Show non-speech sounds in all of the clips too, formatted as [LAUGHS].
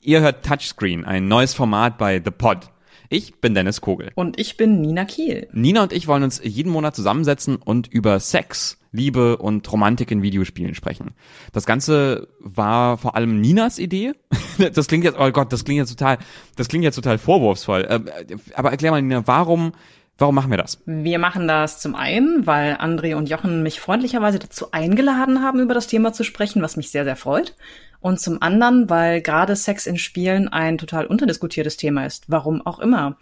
Ihr hört Touchscreen, ein neues Format bei The Pod. Ich bin Dennis Kogel. Und ich bin Nina Kiel. Nina und ich wollen uns jeden Monat zusammensetzen und über Sex, Liebe und Romantik in Videospielen sprechen. Das Ganze war vor allem Ninas Idee. [LAUGHS] Das klingt jetzt, oh Gott, das klingt jetzt total, das klingt jetzt total vorwurfsvoll. Ähm, aber erklär mal, Nina, warum Warum machen wir das? Wir machen das zum einen, weil André und Jochen mich freundlicherweise dazu eingeladen haben, über das Thema zu sprechen, was mich sehr, sehr freut. Und zum anderen, weil gerade Sex in Spielen ein total unterdiskutiertes Thema ist. Warum auch immer.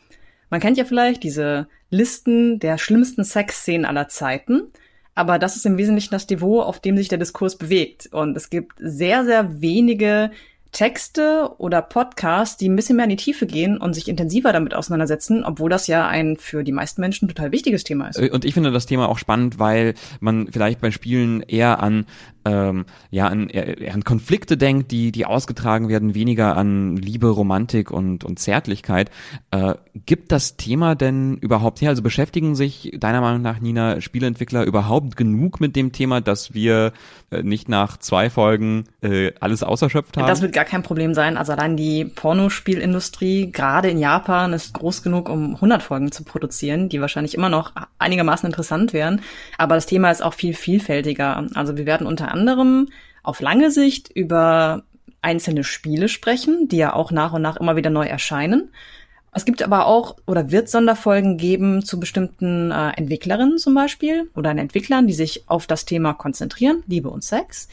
Man kennt ja vielleicht diese Listen der schlimmsten Sexszenen aller Zeiten. Aber das ist im Wesentlichen das Niveau, auf dem sich der Diskurs bewegt. Und es gibt sehr, sehr wenige Texte oder Podcasts, die ein bisschen mehr in die Tiefe gehen und sich intensiver damit auseinandersetzen, obwohl das ja ein für die meisten Menschen total wichtiges Thema ist. Und ich finde das Thema auch spannend, weil man vielleicht bei Spielen eher an ähm, ja an, eher an Konflikte denkt, die die ausgetragen werden, weniger an Liebe, Romantik und und Zärtlichkeit. Äh, gibt das Thema denn überhaupt her? Also beschäftigen sich deiner Meinung nach Nina Spieleentwickler überhaupt genug mit dem Thema, dass wir äh, nicht nach zwei Folgen äh, alles auserschöpft haben? Kein Problem sein. Also allein die Pornospielindustrie, gerade in Japan, ist groß genug, um 100 Folgen zu produzieren, die wahrscheinlich immer noch einigermaßen interessant wären. Aber das Thema ist auch viel vielfältiger. Also wir werden unter anderem auf lange Sicht über einzelne Spiele sprechen, die ja auch nach und nach immer wieder neu erscheinen. Es gibt aber auch oder wird Sonderfolgen geben zu bestimmten äh, Entwicklerinnen zum Beispiel oder Entwicklern, die sich auf das Thema konzentrieren, Liebe und Sex.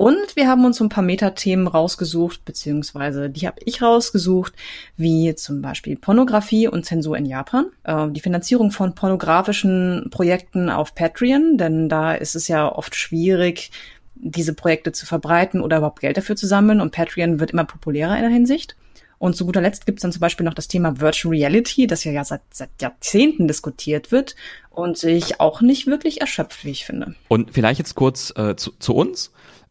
Und wir haben uns ein paar Metathemen rausgesucht, beziehungsweise die habe ich rausgesucht, wie zum Beispiel Pornografie und Zensur in Japan, äh, die Finanzierung von pornografischen Projekten auf Patreon, denn da ist es ja oft schwierig, diese Projekte zu verbreiten oder überhaupt Geld dafür zu sammeln. Und Patreon wird immer populärer in der Hinsicht. Und zu guter Letzt gibt es dann zum Beispiel noch das Thema Virtual Reality, das ja, ja seit, seit Jahrzehnten diskutiert wird und sich auch nicht wirklich erschöpft, wie ich finde. Und vielleicht jetzt kurz äh, zu, zu uns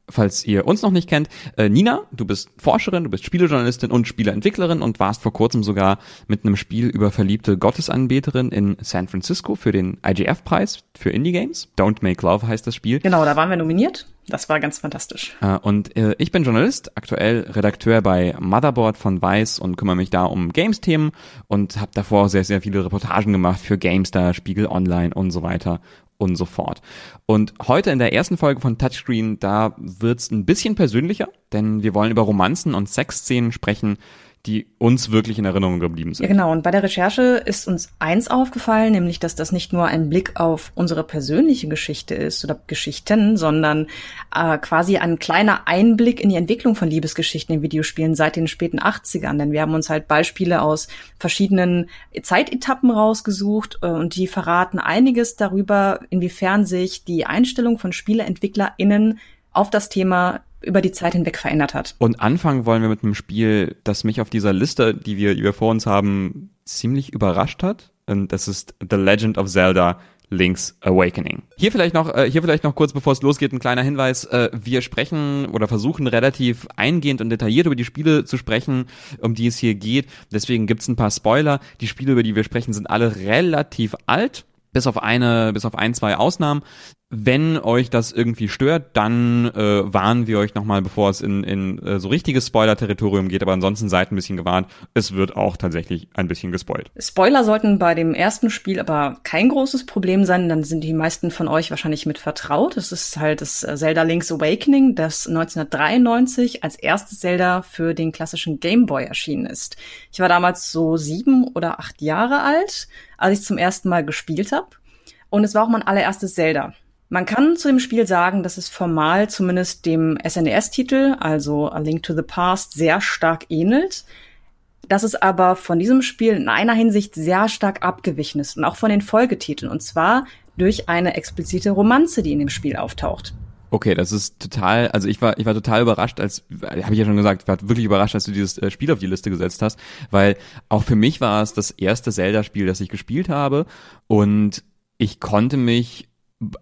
falls ihr uns noch nicht kennt, äh, Nina, du bist Forscherin, du bist Spielejournalistin und Spieleentwicklerin und warst vor kurzem sogar mit einem Spiel über verliebte Gottesanbeterin in San Francisco für den IGF-Preis für Indie-Games. Don't Make Love heißt das Spiel. Genau, da waren wir nominiert. Das war ganz fantastisch. Äh, und äh, ich bin Journalist, aktuell Redakteur bei Motherboard von Weiß und kümmere mich da um Games-Themen und habe davor sehr, sehr viele Reportagen gemacht für GameStar, Spiegel Online und so weiter und so fort. Und heute in der ersten Folge von Touchscreen, da wird's ein bisschen persönlicher, denn wir wollen über Romanzen und Sexszenen sprechen, die uns wirklich in Erinnerung geblieben sind. Ja, genau. Und bei der Recherche ist uns eins aufgefallen, nämlich, dass das nicht nur ein Blick auf unsere persönliche Geschichte ist oder Geschichten, sondern äh, quasi ein kleiner Einblick in die Entwicklung von Liebesgeschichten in Videospielen seit den späten 80ern. Denn wir haben uns halt Beispiele aus verschiedenen Zeitetappen rausgesucht äh, und die verraten einiges darüber, inwiefern sich die Einstellung von SpieleentwicklerInnen auf das Thema über die Zeit hinweg verändert hat. Und anfangen wollen wir mit einem Spiel, das mich auf dieser Liste, die wir, die wir vor uns haben, ziemlich überrascht hat. Und das ist The Legend of Zelda Link's Awakening. Hier vielleicht noch, äh, hier vielleicht noch kurz, bevor es losgeht, ein kleiner Hinweis. Äh, wir sprechen oder versuchen relativ eingehend und detailliert über die Spiele zu sprechen, um die es hier geht. Deswegen gibt's ein paar Spoiler. Die Spiele, über die wir sprechen, sind alle relativ alt bis auf eine, bis auf ein, zwei Ausnahmen. Wenn euch das irgendwie stört, dann äh, warnen wir euch nochmal, bevor es in, in äh, so richtiges Spoiler-Territorium geht, aber ansonsten seid ein bisschen gewarnt. Es wird auch tatsächlich ein bisschen gespoilt. Spoiler sollten bei dem ersten Spiel aber kein großes Problem sein, dann sind die meisten von euch wahrscheinlich mit vertraut. Es ist halt das äh, Zelda Link's Awakening, das 1993 als erstes Zelda für den klassischen Game Boy erschienen ist. Ich war damals so sieben oder acht Jahre alt, als ich zum ersten Mal gespielt habe. Und es war auch mein allererstes Zelda. Man kann zu dem Spiel sagen, dass es formal zumindest dem SNES-Titel, also A Link to the Past, sehr stark ähnelt. Dass es aber von diesem Spiel in einer Hinsicht sehr stark abgewichen ist und auch von den Folgetiteln. Und zwar durch eine explizite Romanze, die in dem Spiel auftaucht. Okay, das ist total, also ich war, ich war total überrascht, als, habe ich ja schon gesagt, ich war wirklich überrascht, als du dieses äh, Spiel auf die Liste gesetzt hast, weil auch für mich war es das erste Zelda-Spiel, das ich gespielt habe und ich konnte mich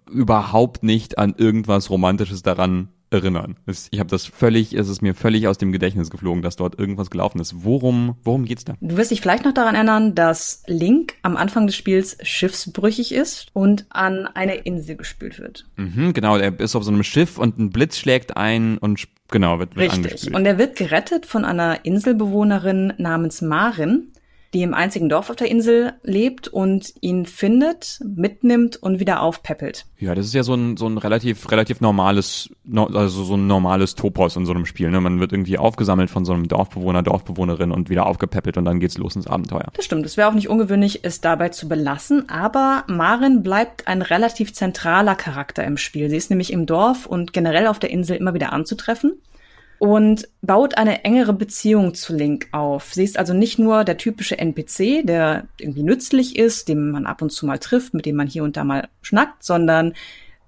überhaupt nicht an irgendwas Romantisches daran erinnern. Ich habe das völlig, es ist mir völlig aus dem Gedächtnis geflogen, dass dort irgendwas gelaufen ist. Worum, worum geht's da? Du wirst dich vielleicht noch daran erinnern, dass Link am Anfang des Spiels schiffsbrüchig ist und an eine Insel gespült wird. Mhm, genau, er ist auf so einem Schiff und ein Blitz schlägt ein und Genau, wird, wird Richtig. Und er wird gerettet von einer Inselbewohnerin namens Marin, die im einzigen Dorf auf der Insel lebt und ihn findet, mitnimmt und wieder aufpäppelt. Ja, das ist ja so ein, so ein relativ, relativ normales, also so ein normales Topos in so einem Spiel. Ne? Man wird irgendwie aufgesammelt von so einem Dorfbewohner, Dorfbewohnerin und wieder aufgepäppelt und dann geht's los ins Abenteuer. Das stimmt. Es wäre auch nicht ungewöhnlich, es dabei zu belassen, aber Marin bleibt ein relativ zentraler Charakter im Spiel. Sie ist nämlich im Dorf und generell auf der Insel immer wieder anzutreffen und baut eine engere Beziehung zu Link auf. Sie ist also nicht nur der typische NPC, der irgendwie nützlich ist, den man ab und zu mal trifft, mit dem man hier und da mal schnackt, sondern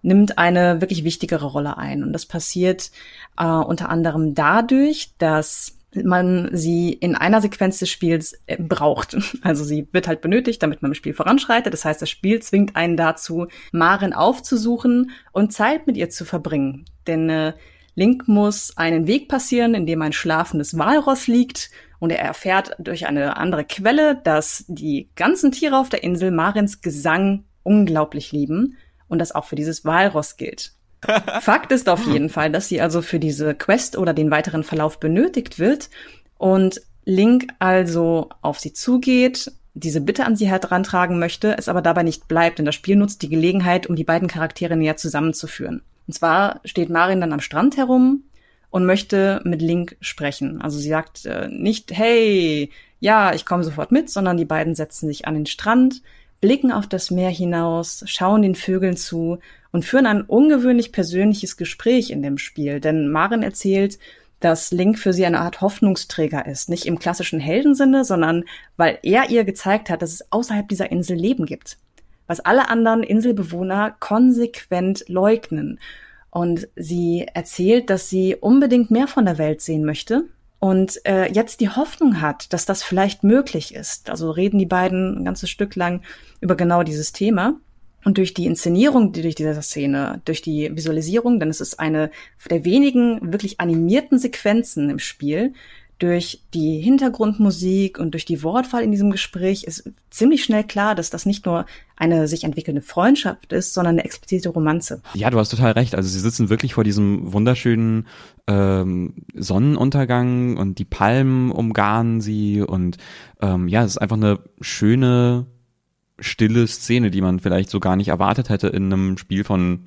nimmt eine wirklich wichtigere Rolle ein. Und das passiert äh, unter anderem dadurch, dass man sie in einer Sequenz des Spiels äh, braucht. [LAUGHS] Also sie wird halt benötigt, damit man im Spiel voranschreitet. Das heißt, das Spiel zwingt einen dazu, Maren aufzusuchen und Zeit mit ihr zu verbringen. Denn äh, Link muss einen Weg passieren, in dem ein schlafendes Walross liegt und er erfährt durch eine andere Quelle, dass die ganzen Tiere auf der Insel Marins Gesang unglaublich lieben und das auch für dieses Walross gilt. [LAUGHS] Fakt ist auf jeden Fall, dass sie also für diese Quest oder den weiteren Verlauf benötigt wird und Link also auf sie zugeht, diese Bitte an sie herantragen möchte, es aber dabei nicht bleibt, denn das Spiel nutzt die Gelegenheit, um die beiden Charaktere näher zusammenzuführen. Und zwar steht Marin dann am Strand herum und möchte mit Link sprechen. Also sie sagt äh, nicht, hey, ja, ich komme sofort mit, sondern die beiden setzen sich an den Strand, blicken auf das Meer hinaus, schauen den Vögeln zu und führen ein ungewöhnlich persönliches Gespräch in dem Spiel. Denn Marin erzählt, dass Link für sie eine Art Hoffnungsträger ist. Nicht im klassischen Heldensinne, sondern weil er ihr gezeigt hat, dass es außerhalb dieser Insel Leben gibt was alle anderen Inselbewohner konsequent leugnen. Und sie erzählt, dass sie unbedingt mehr von der Welt sehen möchte und äh, jetzt die Hoffnung hat, dass das vielleicht möglich ist. Also reden die beiden ein ganzes Stück lang über genau dieses Thema. Und durch die Inszenierung, die durch diese Szene, durch die Visualisierung, denn es ist eine der wenigen wirklich animierten Sequenzen im Spiel, durch die Hintergrundmusik und durch die Wortwahl in diesem Gespräch ist ziemlich schnell klar, dass das nicht nur eine sich entwickelnde Freundschaft ist, sondern eine explizite Romanze. Ja, du hast total recht. Also sie sitzen wirklich vor diesem wunderschönen ähm, Sonnenuntergang und die Palmen umgarnen sie und ähm, ja, es ist einfach eine schöne, stille Szene, die man vielleicht so gar nicht erwartet hätte in einem Spiel von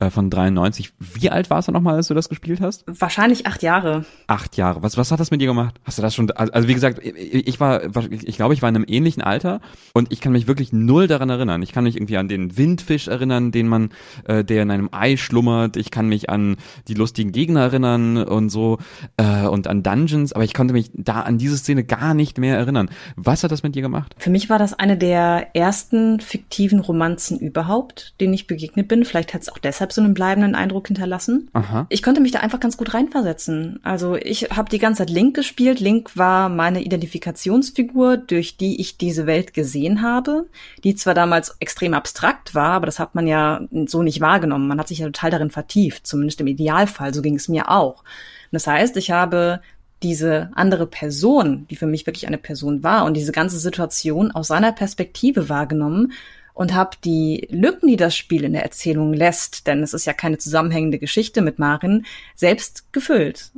äh, von 93. Wie alt warst du nochmal, als du das gespielt hast? Wahrscheinlich acht Jahre. Acht Jahre. Was, was hat das mit dir gemacht? Hast du das schon, also wie gesagt, ich war, ich glaube, ich war in einem ähnlichen Alter und ich kann mich wirklich null daran erinnern. Ich kann mich irgendwie an den Windfisch erinnern, den man, äh, der in einem Ei schlummert. Ich kann mich an die lustigen Gegner erinnern und so äh, und an Dungeons, aber ich konnte mich da an diese Szene gar nicht mehr erinnern. Was hat das mit dir gemacht? Für mich war das eine der ersten fiktiven Romanzen überhaupt, denen ich begegnet bin. Vielleicht hat es auch deshalb deshalb so einen bleibenden Eindruck hinterlassen. Aha. Ich konnte mich da einfach ganz gut reinversetzen. Also ich habe die ganze Zeit Link gespielt. Link war meine Identifikationsfigur, durch die ich diese Welt gesehen habe, die zwar damals extrem abstrakt war, aber das hat man ja so nicht wahrgenommen. Man hat sich ja total darin vertieft, zumindest im Idealfall. So ging es mir auch. Das heißt, ich habe diese andere Person, die für mich wirklich eine Person war und diese ganze Situation aus seiner Perspektive wahrgenommen und habe die Lücken, die das Spiel in der Erzählung lässt, denn es ist ja keine zusammenhängende Geschichte mit Marin, selbst gefüllt.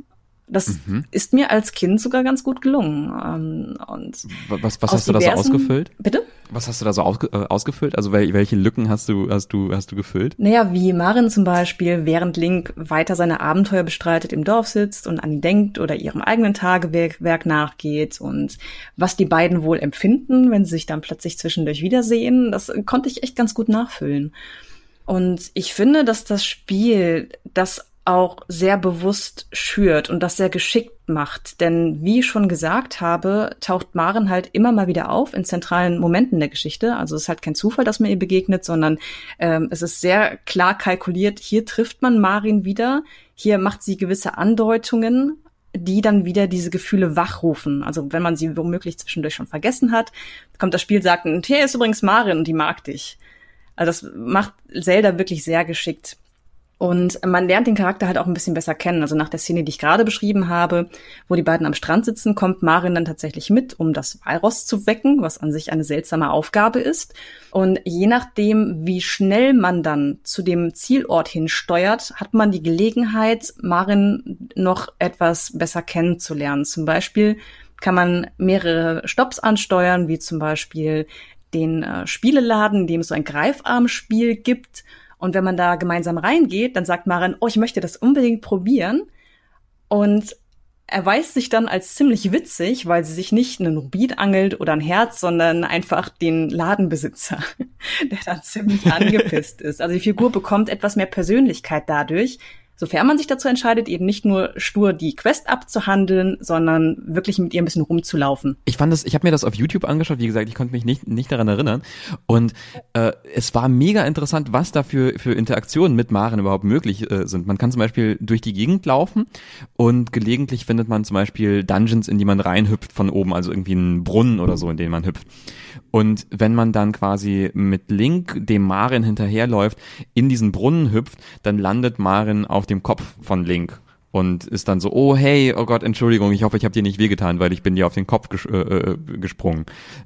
Das mhm. ist mir als Kind sogar ganz gut gelungen. Ähm, und was was hast du da so ausgefüllt? Bitte? Was hast du da so ausge äh, ausgefüllt? Also welche Lücken hast du, hast du, hast du gefüllt? Naja, wie Marin zum Beispiel, während Link weiter seine Abenteuer bestreitet, im Dorf sitzt und an ihn denkt oder ihrem eigenen Tagewerk nachgeht und was die beiden wohl empfinden, wenn sie sich dann plötzlich zwischendurch wiedersehen, das konnte ich echt ganz gut nachfüllen. Und ich finde, dass das Spiel das auch sehr bewusst schürt und das sehr geschickt macht. Denn wie ich schon gesagt habe, taucht Maren halt immer mal wieder auf in zentralen Momenten der Geschichte. Also es ist halt kein Zufall, dass man ihr begegnet, sondern ähm, es ist sehr klar kalkuliert. Hier trifft man Marin wieder, hier macht sie gewisse Andeutungen, die dann wieder diese Gefühle wachrufen. Also wenn man sie womöglich zwischendurch schon vergessen hat, kommt das Spiel, sagt, und hier ist übrigens Marin und die mag dich. Also das macht Zelda wirklich sehr geschickt. Und man lernt den Charakter halt auch ein bisschen besser kennen. Also nach der Szene, die ich gerade beschrieben habe, wo die beiden am Strand sitzen, kommt Marin dann tatsächlich mit, um das Walross zu wecken, was an sich eine seltsame Aufgabe ist. Und je nachdem, wie schnell man dann zu dem Zielort hinsteuert, hat man die Gelegenheit, Marin noch etwas besser kennenzulernen. Zum Beispiel kann man mehrere Stops ansteuern, wie zum Beispiel den äh, Spieleladen, in dem es so ein Greifarmspiel gibt und wenn man da gemeinsam reingeht, dann sagt Maren, oh, ich möchte das unbedingt probieren. Und erweist sich dann als ziemlich witzig, weil sie sich nicht einen Rubin angelt oder ein Herz, sondern einfach den Ladenbesitzer, [LAUGHS] der dann ziemlich [LAUGHS] angepisst ist. Also die Figur bekommt etwas mehr Persönlichkeit dadurch, sofern man sich dazu entscheidet, eben nicht nur stur die Quest abzuhandeln, sondern wirklich mit ihr ein bisschen rumzulaufen. Ich fand das, ich habe mir das auf YouTube angeschaut, wie gesagt, ich konnte mich nicht, nicht daran erinnern. Und äh, es war mega interessant, was da für, für Interaktionen mit Maren überhaupt möglich äh, sind. Man kann zum Beispiel durch die Gegend laufen und gelegentlich findet man zum Beispiel Dungeons, in die man reinhüpft von oben, also irgendwie einen Brunnen oder so, in den man hüpft. Und wenn man dann quasi mit Link dem Marin hinterherläuft, in diesen Brunnen hüpft, dann landet Marin auf dem Kopf von Link und ist dann so, oh hey, oh Gott, Entschuldigung, ich hoffe, ich habe dir nicht wehgetan, weil ich bin dir auf den Kopf ges äh, äh, gesprungen.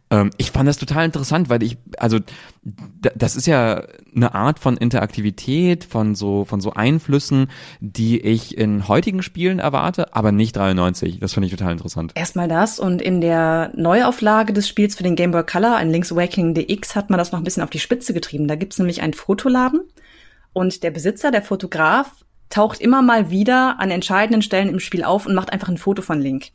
Ähm, ich fand das total interessant, weil ich, also das ist ja eine Art von Interaktivität, von so, von so Einflüssen, die ich in heutigen Spielen erwarte, aber nicht 93. Das finde ich total interessant. Erstmal das und in der Neuauflage des Spiels für den Game Boy Color, ein Link's Awakening DX, hat man das noch ein bisschen auf die Spitze getrieben. Da gibt's nämlich einen Fotoladen und der Besitzer, der Fotograf, taucht immer mal wieder an entscheidenden Stellen im Spiel auf und macht einfach ein Foto von Link.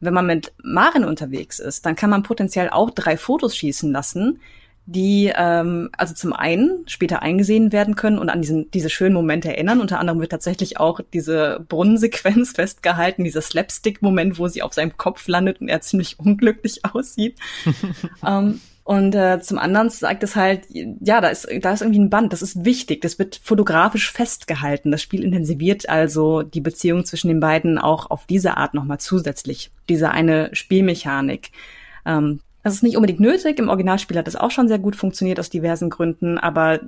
Wenn man mit Marin unterwegs ist, dann kann man potenziell auch drei Fotos schießen lassen, die ähm, also zum einen später eingesehen werden können und an diesen, diese schönen Momente erinnern. Unter anderem wird tatsächlich auch diese Brunnensequenz [LAUGHS] festgehalten, dieser Slapstick-Moment, wo sie auf seinem Kopf landet und er ziemlich unglücklich [LAUGHS] aussieht. [LAUGHS] ähm, und äh, zum anderen sagt es halt, ja, da ist, da ist irgendwie ein Band, das ist wichtig, das wird fotografisch festgehalten. Das Spiel intensiviert also die Beziehung zwischen den beiden auch auf diese Art nochmal zusätzlich. Diese eine Spielmechanik. Ähm, das ist nicht unbedingt nötig. Im Originalspiel hat das auch schon sehr gut funktioniert aus diversen Gründen. Aber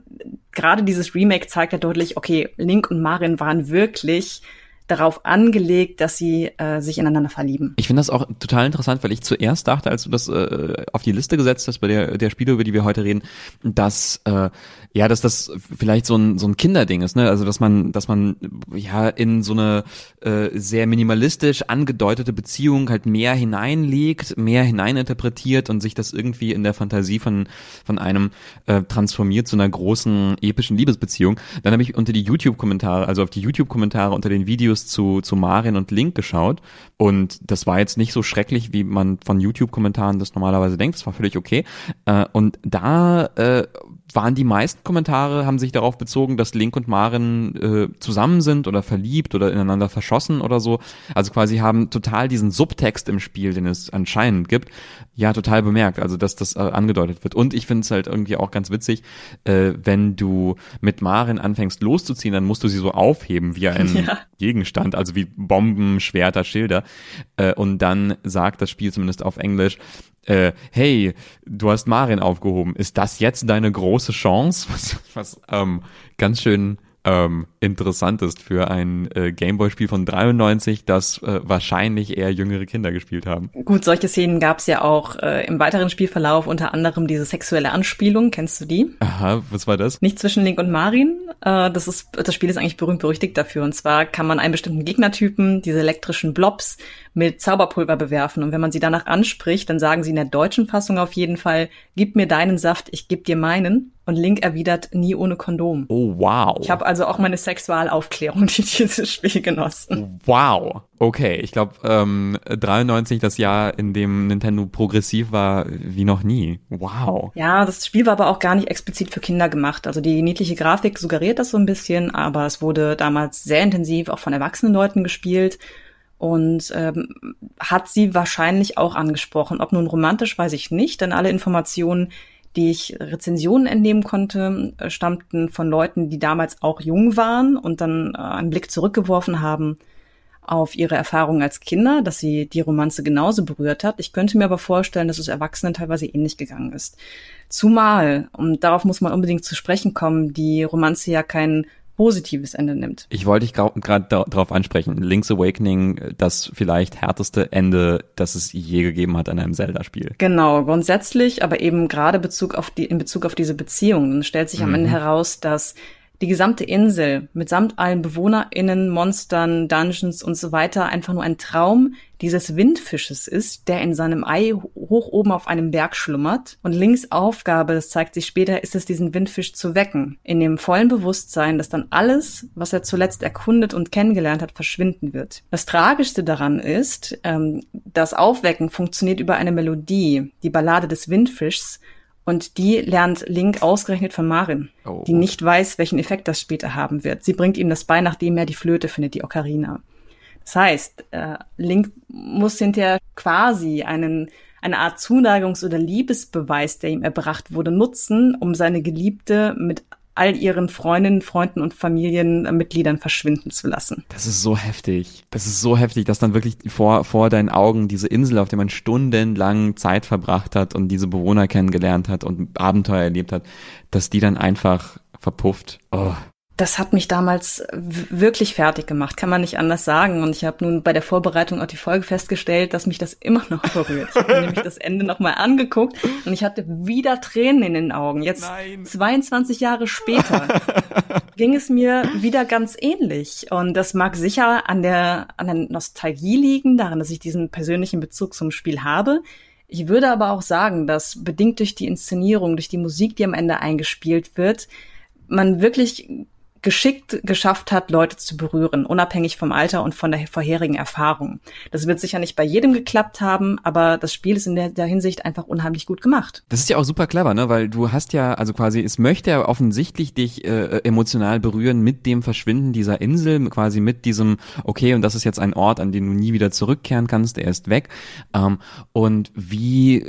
gerade dieses Remake zeigt ja deutlich, okay, Link und Marin waren wirklich darauf angelegt, dass sie äh, sich ineinander verlieben. Ich finde das auch total interessant, weil ich zuerst dachte, als du das äh, auf die Liste gesetzt hast bei der, der Spiele, über die wir heute reden, dass äh, ja, dass das vielleicht so ein so ein Kinderding ist, ne? Also dass man, dass man ja in so eine äh, sehr minimalistisch angedeutete Beziehung halt mehr hineinlegt, mehr hineininterpretiert und sich das irgendwie in der Fantasie von von einem äh, transformiert zu einer großen epischen Liebesbeziehung. Dann habe ich unter die YouTube-Kommentare, also auf die YouTube-Kommentare unter den Videos zu zu Marin und Link geschaut und das war jetzt nicht so schrecklich, wie man von YouTube-Kommentaren das normalerweise denkt. Das war völlig okay. Äh, und da äh, waren die meisten Kommentare, haben sich darauf bezogen, dass Link und Maren äh, zusammen sind oder verliebt oder ineinander verschossen oder so. Also quasi haben total diesen Subtext im Spiel, den es anscheinend gibt, ja total bemerkt. Also dass das äh, angedeutet wird. Und ich finde es halt irgendwie auch ganz witzig, äh, wenn du mit Maren anfängst loszuziehen, dann musst du sie so aufheben wie ein [LAUGHS] ja. Gegenstand, also wie Bomben, Schwerter, Schilder. Äh, und dann sagt das Spiel zumindest auf Englisch, äh, hey, du hast Marin aufgehoben, ist das jetzt deine große Chance? [LAUGHS] Was, was ähm, ganz schön ähm, interessant ist für ein äh, Gameboy-Spiel von 93, das äh, wahrscheinlich eher jüngere Kinder gespielt haben. Gut, solche Szenen gab es ja auch äh, im weiteren Spielverlauf, unter anderem diese sexuelle Anspielung. Kennst du die? Aha, was war das? Nicht zwischen Link und Marin. Äh, das, ist, das Spiel ist eigentlich berühmt berüchtigt dafür. Und zwar kann man einen bestimmten Gegnertypen, diese elektrischen Blobs, mit Zauberpulver bewerfen. Und wenn man sie danach anspricht, dann sagen sie in der deutschen Fassung auf jeden Fall, gib mir deinen Saft, ich geb dir meinen. Und Link erwidert, nie ohne Kondom. Oh, wow. Ich habe also auch meine Sexualaufklärung durch dieses Spiel genossen. Wow. Okay, ich glaube, ähm, 93 das Jahr, in dem Nintendo progressiv war, wie noch nie. Wow. Ja, das Spiel war aber auch gar nicht explizit für Kinder gemacht. Also die niedliche Grafik suggeriert das so ein bisschen, aber es wurde damals sehr intensiv auch von erwachsenen Leuten gespielt und ähm, hat sie wahrscheinlich auch angesprochen. Ob nun romantisch, weiß ich nicht, denn alle Informationen, die ich Rezensionen entnehmen konnte, äh, stammten von Leuten, die damals auch jung waren und dann äh, einen Blick zurückgeworfen haben auf ihre Erfahrungen als Kinder, dass sie die Romanze genauso berührt hat. Ich könnte mir aber vorstellen, dass es Erwachsenen teilweise ähnlich gegangen ist. Zumal, und darauf muss man unbedingt zu sprechen kommen, die Romanze ja kein positives Ende nimmt. Ich wollte dich gerade darauf ansprechen. Link's Awakening, das vielleicht härteste Ende, das es je gegeben hat an einem Zelda-Spiel. Genau, grundsätzlich, aber eben gerade Bezug auf die, in Bezug auf diese Beziehungen stellt sich am mhm. Ende heraus, dass die gesamte Insel mitsamt allen BewohnerInnen, Monstern, Dungeons und so weiter einfach nur ein Traum dieses Windfisches ist, der in seinem Ei hoch oben auf einem Berg schlummert. Und Links Aufgabe, das zeigt sich später, ist es, diesen Windfisch zu wecken. In dem vollen Bewusstsein, dass dann alles, was er zuletzt erkundet und kennengelernt hat, verschwinden wird. Das Tragischste daran ist, ähm, das Aufwecken funktioniert über eine Melodie, die Ballade des Windfischs, und die lernt Link ausgerechnet von Marin, oh. die nicht weiß, welchen Effekt das später haben wird. Sie bringt ihm das bei, nachdem er die Flöte findet, die Ocarina. Das heißt, äh, Link muss hinterher quasi einen, eine Art Zuneigungs- oder Liebesbeweis, der ihm erbracht wurde, nutzen, um seine Geliebte mit all ihren Freundinnen, Freunden und Familienmitgliedern verschwinden zu lassen. Das ist so heftig. Das ist so heftig, dass dann wirklich vor, vor deinen Augen diese Insel, auf der man stundenlang Zeit verbracht hat und diese Bewohner kennengelernt hat und Abenteuer erlebt hat, dass die dann einfach verpufft. Oh das hat mich damals wirklich fertig gemacht, kann man nicht anders sagen. Und ich habe nun bei der Vorbereitung auf die Folge festgestellt, dass mich das immer noch berührt. Ich habe nämlich das Ende nochmal angeguckt und ich hatte wieder Tränen in den Augen. Jetzt Nein. 22 Jahre später [LAUGHS] ging es mir wieder ganz ähnlich. Und das mag sicher an der, an der Nostalgie liegen, daran, dass ich diesen persönlichen Bezug zum Spiel habe. Ich würde aber auch sagen, dass bedingt durch die Inszenierung, durch die Musik, die am Ende eingespielt wird, man wirklich geschickt geschafft hat, Leute zu berühren, unabhängig vom Alter und von der vorherigen Erfahrung. Das wird sicher nicht bei jedem geklappt haben, aber das Spiel ist in der, der, Hinsicht einfach unheimlich gut gemacht. Das ist ja auch super clever, ne? Weil du hast ja, also quasi, es möchte ja offensichtlich dich äh, emotional berühren mit dem Verschwinden dieser Insel, quasi mit diesem, okay, und das ist jetzt ein Ort, an den du nie wieder zurückkehren kannst, er ist weg. Ähm, und wie,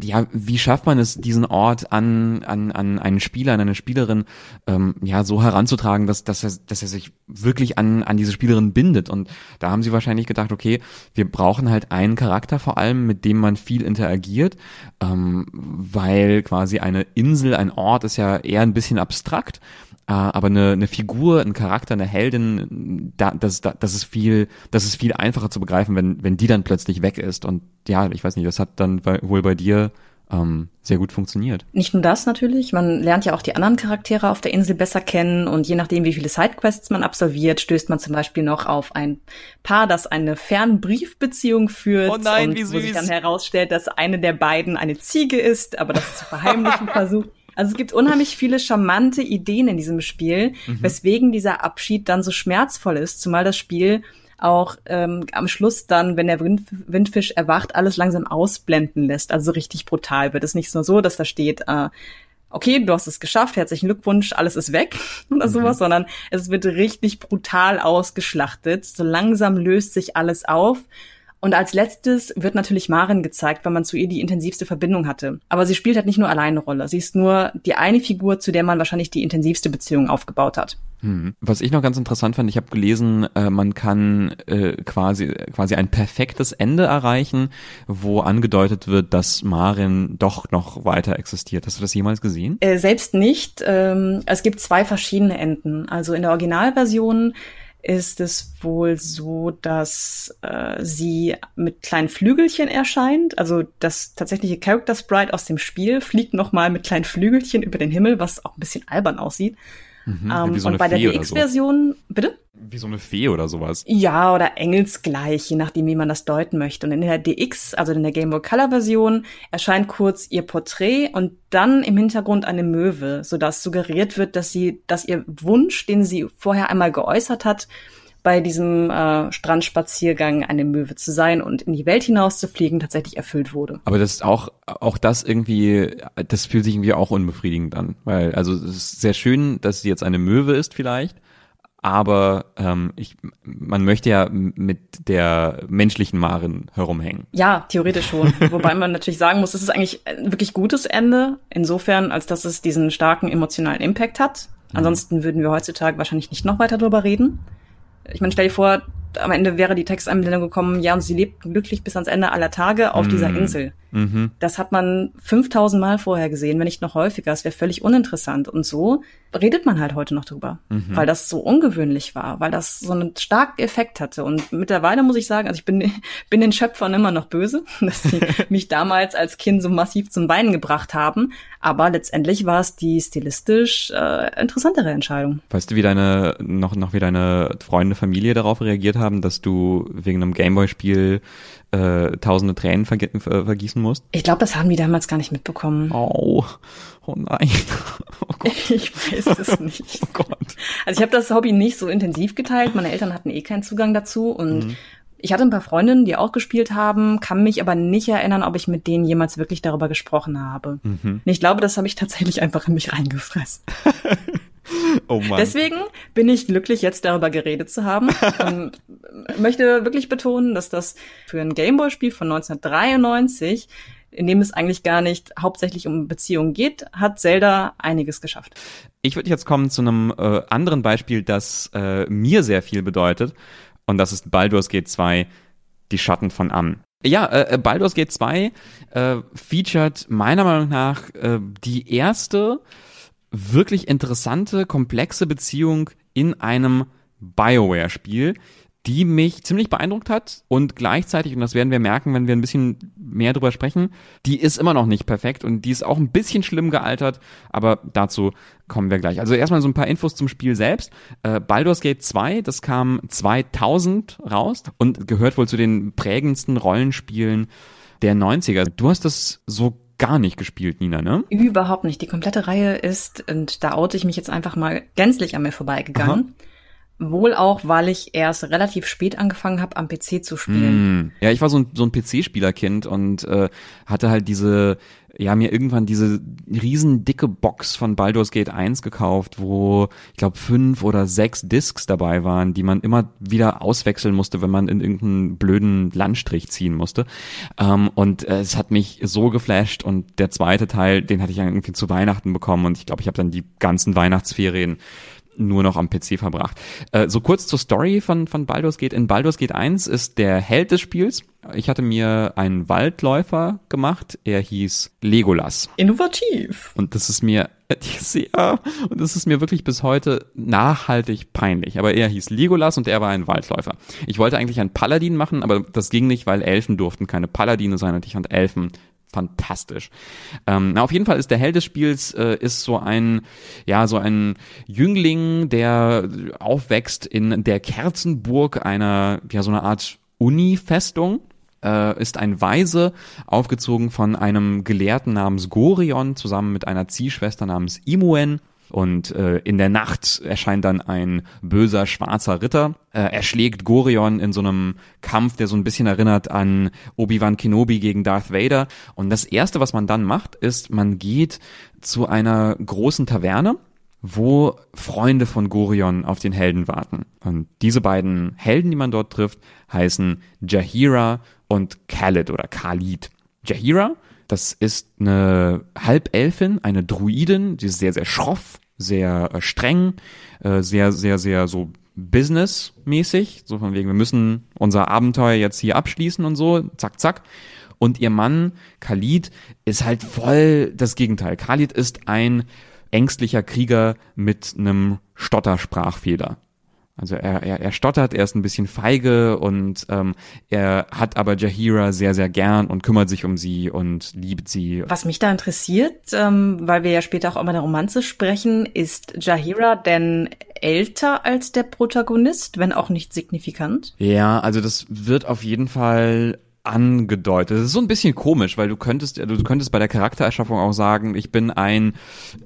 ja, wie schafft man es, diesen Ort an, an, an einen Spieler, an eine Spielerin, ähm, ja, so heranzutragen? Beizutragen, dass, dass, er, dass er sich wirklich an, an diese Spielerin bindet. Und da haben sie wahrscheinlich gedacht, okay, wir brauchen halt einen Charakter vor allem, mit dem man viel interagiert, ähm, weil quasi eine Insel, ein Ort ist ja eher ein bisschen abstrakt. Äh, aber eine, eine Figur, ein Charakter, eine Heldin, da, das, da, das ist viel, das ist viel einfacher zu begreifen, wenn, wenn die dann plötzlich weg ist. Und ja, ich weiß nicht, das hat dann wohl bei dir ähm, sehr gut funktioniert. Nicht nur das natürlich, man lernt ja auch die anderen Charaktere auf der Insel besser kennen und je nachdem, wie viele Sidequests man absolviert, stößt man zum Beispiel noch auf ein Paar, das eine Fernbriefbeziehung führt oh nein, und wie süß. wo sich dann herausstellt, dass eine der beiden eine Ziege ist, aber das zu verheimlichen [LAUGHS] versucht. Also es gibt unheimlich viele charmante Ideen in diesem Spiel, mhm. weswegen dieser Abschied dann so schmerzvoll ist, zumal das Spiel auch ähm, am Schluss dann, wenn der Wind, Windfisch erwacht, alles langsam ausblenden lässt. Also richtig brutal wird es nicht nur so, dass da steht, äh, okay, du hast es geschafft, herzlichen Glückwunsch, alles ist weg [LAUGHS] oder mhm. sowas, sondern es wird richtig brutal ausgeschlachtet. So langsam löst sich alles auf und als letztes wird natürlich Marin gezeigt, weil man zu ihr die intensivste Verbindung hatte. Aber sie spielt halt nicht nur alleine eine Rolle. Sie ist nur die eine Figur, zu der man wahrscheinlich die intensivste Beziehung aufgebaut hat. Hm. Was ich noch ganz interessant fand, ich habe gelesen, äh, man kann äh, quasi quasi ein perfektes Ende erreichen, wo angedeutet wird, dass Marin doch noch weiter existiert. Hast du das jemals gesehen? Äh, selbst nicht. Ähm, es gibt zwei verschiedene Enden. Also in der Originalversion ist es wohl so, dass äh, sie mit kleinen Flügelchen erscheint. Also das tatsächliche Character Sprite aus dem Spiel fliegt nochmal mit kleinen Flügelchen über den Himmel, was auch ein bisschen albern aussieht. Mhm, ähm, so und bei Fee der DX-Version, so. bitte? Wie so eine Fee oder sowas. Ja, oder engelsgleich, je nachdem, wie man das deuten möchte. Und in der DX, also in der Game Boy Color Version, erscheint kurz ihr Porträt und dann im Hintergrund eine Möwe, sodass suggeriert wird, dass sie, dass ihr Wunsch, den sie vorher einmal geäußert hat, bei diesem äh, Strandspaziergang eine Möwe zu sein und in die Welt hinaus zu fliegen, tatsächlich erfüllt wurde. Aber das ist auch, auch das irgendwie, das fühlt sich irgendwie auch unbefriedigend an. Weil, also es ist sehr schön, dass sie jetzt eine Möwe ist vielleicht, aber ähm, ich, man möchte ja mit der menschlichen Marin herumhängen. Ja, theoretisch schon. [LAUGHS] Wobei man natürlich sagen muss, es ist eigentlich ein wirklich gutes Ende, insofern, als dass es diesen starken emotionalen Impact hat. Mhm. Ansonsten würden wir heutzutage wahrscheinlich nicht noch weiter drüber reden ich meine, stell dir vor, am Ende wäre die Texteinblendung gekommen, ja, und sie lebten glücklich bis ans Ende aller Tage auf mm. dieser Insel. Mhm. Das hat man 5000 Mal vorher gesehen, wenn nicht noch häufiger. Es wäre völlig uninteressant. Und so redet man halt heute noch drüber, mhm. weil das so ungewöhnlich war, weil das so einen starken Effekt hatte. Und mittlerweile muss ich sagen, also ich bin, [LAUGHS] bin den Schöpfern immer noch böse, [LAUGHS] dass sie [LAUGHS] mich damals als Kind so massiv zum Weinen gebracht haben. Aber letztendlich war es die stilistisch äh, interessantere Entscheidung. Weißt du, wie deine, noch, noch wie deine Freunde, Familie darauf reagiert haben, dass du wegen einem Gameboy-Spiel äh, tausende Tränen verg vergießen musst? Ich glaube, das haben die damals gar nicht mitbekommen. Oh, oh nein. [LAUGHS] Oh [LAUGHS] ich weiß es [LAUGHS] nicht. Oh Gott. Also ich habe das Hobby nicht so intensiv geteilt. Meine Eltern hatten eh keinen Zugang dazu und mhm. Ich hatte ein paar Freundinnen, die auch gespielt haben, kann mich aber nicht erinnern, ob ich mit denen jemals wirklich darüber gesprochen habe. Mhm. Ich glaube, das habe ich tatsächlich einfach in mich reingefressen. [LAUGHS] Oh Mann. Deswegen bin ich glücklich, jetzt darüber geredet zu haben und [LAUGHS] möchte wirklich betonen, dass das für ein Gameboy-Spiel von 1993 in dem es eigentlich gar nicht hauptsächlich um Beziehungen geht, hat Zelda einiges geschafft. Ich würde jetzt kommen zu einem äh, anderen Beispiel, das äh, mir sehr viel bedeutet. Und das ist Baldur's Gate 2, die Schatten von Am. Ja, äh, äh, Baldur's Gate 2 äh, featured meiner Meinung nach äh, die erste wirklich interessante, komplexe Beziehung in einem BioWare-Spiel, die mich ziemlich beeindruckt hat und gleichzeitig, und das werden wir merken, wenn wir ein bisschen mehr drüber sprechen, die ist immer noch nicht perfekt und die ist auch ein bisschen schlimm gealtert, aber dazu kommen wir gleich. Also erstmal so ein paar Infos zum Spiel selbst. Äh, Baldur's Gate 2, das kam 2000 raus und gehört wohl zu den prägendsten Rollenspielen der 90er. Du hast das so gar nicht gespielt, Nina, ne? Überhaupt nicht. Die komplette Reihe ist, und da oute ich mich jetzt einfach mal gänzlich an mir vorbeigegangen. Aha. Wohl auch, weil ich erst relativ spät angefangen habe, am PC zu spielen. Mm. Ja, ich war so ein, so ein PC-Spielerkind und äh, hatte halt diese, ja, mir irgendwann diese riesen dicke Box von Baldur's Gate 1 gekauft, wo ich glaube fünf oder sechs Discs dabei waren, die man immer wieder auswechseln musste, wenn man in irgendeinen blöden Landstrich ziehen musste. Ähm, und äh, es hat mich so geflasht und der zweite Teil, den hatte ich irgendwie zu Weihnachten bekommen und ich glaube, ich habe dann die ganzen Weihnachtsferien nur noch am PC verbracht. Äh, so kurz zur Story von, von Baldur's Gate. In Baldur's Gate 1 ist der Held des Spiels. Ich hatte mir einen Waldläufer gemacht. Er hieß Legolas. Innovativ. Und das ist mir [LAUGHS] sehr, und das ist mir wirklich bis heute nachhaltig peinlich. Aber er hieß Legolas und er war ein Waldläufer. Ich wollte eigentlich einen Paladin machen, aber das ging nicht, weil Elfen durften keine Paladine sein und ich fand Elfen fantastisch. Ähm, na, auf jeden Fall ist der Held des Spiels äh, ist so ein ja so ein Jüngling, der aufwächst in der Kerzenburg einer ja so eine Art Uni-Festung äh, ist ein Weise, aufgezogen von einem Gelehrten namens Gorion zusammen mit einer Ziehschwester namens Imuen. Und äh, in der Nacht erscheint dann ein böser schwarzer Ritter. Äh, er schlägt Gorion in so einem Kampf, der so ein bisschen erinnert an Obi-Wan Kenobi gegen Darth Vader. Und das erste, was man dann macht, ist, man geht zu einer großen Taverne wo Freunde von Gorion auf den Helden warten. Und diese beiden Helden, die man dort trifft, heißen Jahira und Khalid oder Khalid. Jahira das ist eine Halbelfin, eine Druidin, die ist sehr, sehr schroff, sehr äh, streng, äh, sehr, sehr, sehr so businessmäßig, so von wegen, wir müssen unser Abenteuer jetzt hier abschließen und so, zack, zack. Und ihr Mann, Khalid, ist halt voll das Gegenteil. Khalid ist ein ängstlicher Krieger mit einem Stottersprachfehler. Also er, er, er stottert, er ist ein bisschen feige und ähm, er hat aber Jahira sehr, sehr gern und kümmert sich um sie und liebt sie. Was mich da interessiert, ähm, weil wir ja später auch über eine Romanze sprechen, ist Jahira denn älter als der Protagonist, wenn auch nicht signifikant? Ja, also das wird auf jeden Fall angedeutet. Das ist so ein bisschen komisch, weil du könntest, du könntest bei der Charaktererschaffung auch sagen, ich bin ein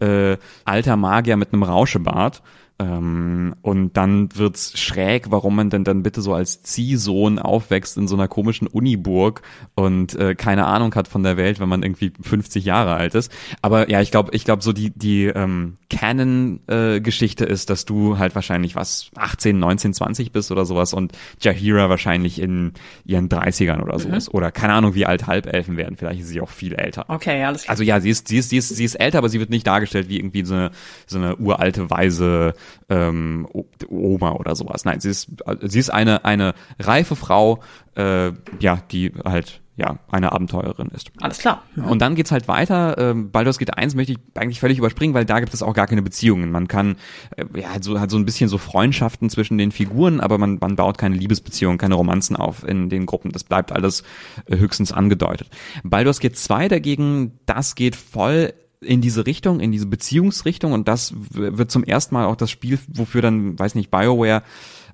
äh, alter Magier mit einem Rauschebart. Ähm, und dann wird's schräg, warum man denn dann bitte so als Ziehsohn aufwächst in so einer komischen Uniburg und äh, keine Ahnung hat von der Welt, wenn man irgendwie 50 Jahre alt ist. Aber ja, ich glaube, ich glaube so die die ähm, Canon-Geschichte äh, ist, dass du halt wahrscheinlich was 18, 19, 20 bist oder sowas und Jahira wahrscheinlich in ihren 30ern oder sowas. Mhm. Oder keine Ahnung, wie alt Halbelfen werden. Vielleicht ist sie auch viel älter. Okay, alles klar. Also ja, sie ist, sie ist, sie ist, sie ist älter, aber sie wird nicht dargestellt wie irgendwie so eine, so eine uralte, weise ähm, Oma oder sowas. Nein, sie ist, sie ist eine, eine reife Frau, äh, ja, die halt ja, eine Abenteurerin ist. Alles klar. Mhm. Und dann geht's halt weiter. Ähm, Baldur's Gate 1 möchte ich eigentlich völlig überspringen, weil da gibt es auch gar keine Beziehungen. Man kann äh, ja halt so, halt so ein bisschen so Freundschaften zwischen den Figuren, aber man, man baut keine Liebesbeziehungen, keine Romanzen auf in den Gruppen. Das bleibt alles äh, höchstens angedeutet. Baldur's Gate 2 dagegen, das geht voll in diese Richtung, in diese Beziehungsrichtung und das wird zum ersten Mal auch das Spiel, wofür dann, weiß nicht, BioWare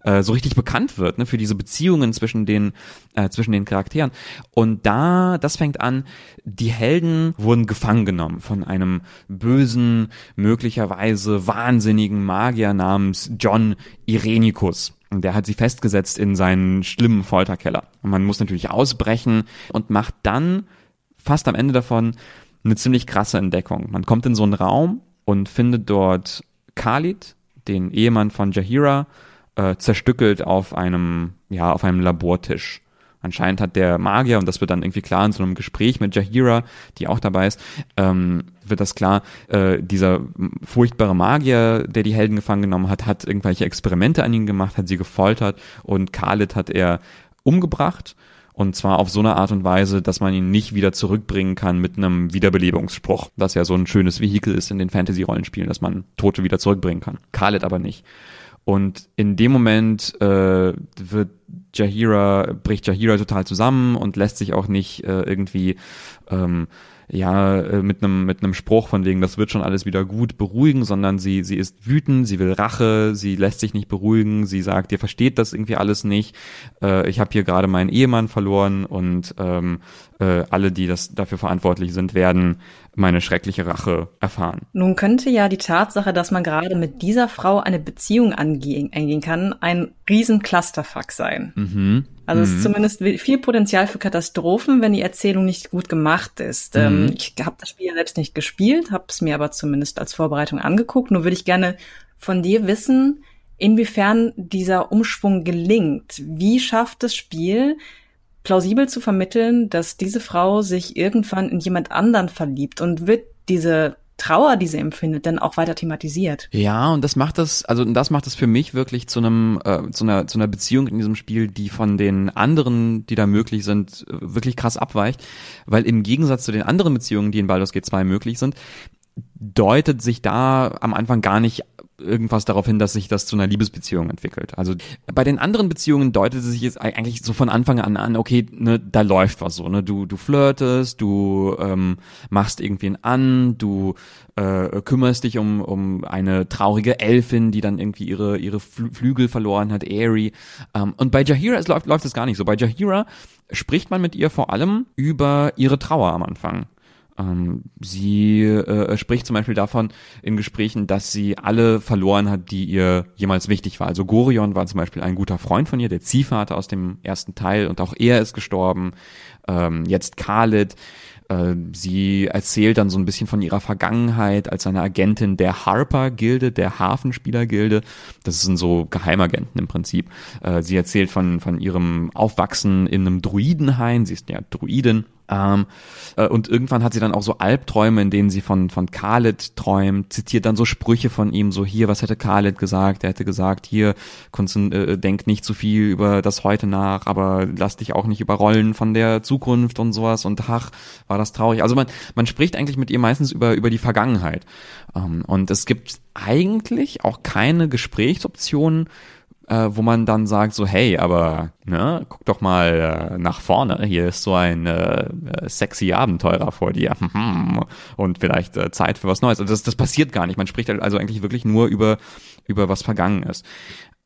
äh, so richtig bekannt wird, ne, für diese Beziehungen zwischen den, äh, zwischen den Charakteren. Und da, das fängt an, die Helden wurden gefangen genommen von einem bösen, möglicherweise wahnsinnigen Magier namens John Irenicus. Und der hat sie festgesetzt in seinen schlimmen Folterkeller. Und man muss natürlich ausbrechen und macht dann fast am Ende davon eine ziemlich krasse Entdeckung. Man kommt in so einen Raum und findet dort Khalid, den Ehemann von Jahira, äh, zerstückelt auf einem, ja, auf einem Labortisch. Anscheinend hat der Magier, und das wird dann irgendwie klar in so einem Gespräch mit Jahira, die auch dabei ist, ähm, wird das klar, äh, dieser furchtbare Magier, der die Helden gefangen genommen hat, hat irgendwelche Experimente an ihnen gemacht, hat sie gefoltert und Khalid hat er umgebracht. Und zwar auf so eine Art und Weise, dass man ihn nicht wieder zurückbringen kann mit einem Wiederbelebungsspruch, was ja so ein schönes Vehikel ist in den Fantasy-Rollenspielen, dass man Tote wieder zurückbringen kann. Khalid aber nicht. Und in dem Moment äh, wird Jahira, bricht Jahira total zusammen und lässt sich auch nicht äh, irgendwie ähm, ja äh, mit einem mit einem Spruch von wegen das wird schon alles wieder gut beruhigen, sondern sie sie ist wütend, sie will Rache, sie lässt sich nicht beruhigen, sie sagt, ihr versteht das irgendwie alles nicht. Äh, ich habe hier gerade meinen Ehemann verloren und ähm, äh, alle, die das dafür verantwortlich sind, werden meine schreckliche Rache erfahren. Nun könnte ja die Tatsache, dass man gerade mit dieser Frau eine Beziehung angehen, eingehen kann, ein riesen Clusterfuck sein. Mhm. Also mhm. es ist zumindest viel Potenzial für Katastrophen, wenn die Erzählung nicht gut gemacht ist. Ähm, mhm. ich habe das Spiel ja selbst nicht gespielt, habe es mir aber zumindest als Vorbereitung angeguckt. Nur würde ich gerne von dir wissen, inwiefern dieser Umschwung gelingt. Wie schafft das Spiel, plausibel zu vermitteln, dass diese Frau sich irgendwann in jemand anderen verliebt und wird diese Trauer, die sie empfindet, dann auch weiter thematisiert. Ja, und das macht das, also das macht das für mich wirklich zu einem, äh, zu einer, zu einer Beziehung in diesem Spiel, die von den anderen, die da möglich sind, wirklich krass abweicht, weil im Gegensatz zu den anderen Beziehungen, die in Baldur's Gate 2 möglich sind, deutet sich da am Anfang gar nicht irgendwas darauf hin, dass sich das zu einer Liebesbeziehung entwickelt. Also bei den anderen Beziehungen deutet es sich jetzt eigentlich so von Anfang an an, okay, ne, da läuft was so, ne, du du flirtest, du ähm, machst irgendwen an, du äh, kümmerst dich um um eine traurige Elfin, die dann irgendwie ihre ihre Flügel verloren hat, Aerie. Ähm, und bei Jahira es läuft läuft es gar nicht so. Bei Jahira spricht man mit ihr vor allem über ihre Trauer am Anfang. Ähm, sie äh, spricht zum Beispiel davon in Gesprächen, dass sie alle verloren hat, die ihr jemals wichtig war. Also Gorion war zum Beispiel ein guter Freund von ihr, der Ziehvater aus dem ersten Teil und auch er ist gestorben. Ähm, jetzt Khalid. Äh, sie erzählt dann so ein bisschen von ihrer Vergangenheit als eine Agentin der Harper-Gilde, der Hafenspieler-Gilde. Das sind so Geheimagenten im Prinzip. Äh, sie erzählt von, von ihrem Aufwachsen in einem Druidenhain. Sie ist ja Druidin ähm, äh, und irgendwann hat sie dann auch so Albträume, in denen sie von, von Khaled träumt, zitiert dann so Sprüche von ihm, so hier, was hätte Khaled gesagt? Er hätte gesagt, hier, äh, denk nicht zu viel über das Heute nach, aber lass dich auch nicht überrollen von der Zukunft und sowas und ach, war das traurig. Also man, man spricht eigentlich mit ihr meistens über, über die Vergangenheit. Ähm, und es gibt eigentlich auch keine Gesprächsoptionen, äh, wo man dann sagt so, hey, aber ne, guck doch mal äh, nach vorne, hier ist so ein äh, sexy Abenteurer vor dir [LAUGHS] und vielleicht äh, Zeit für was Neues. Also das, das passiert gar nicht. Man spricht also eigentlich wirklich nur über über was vergangen ist.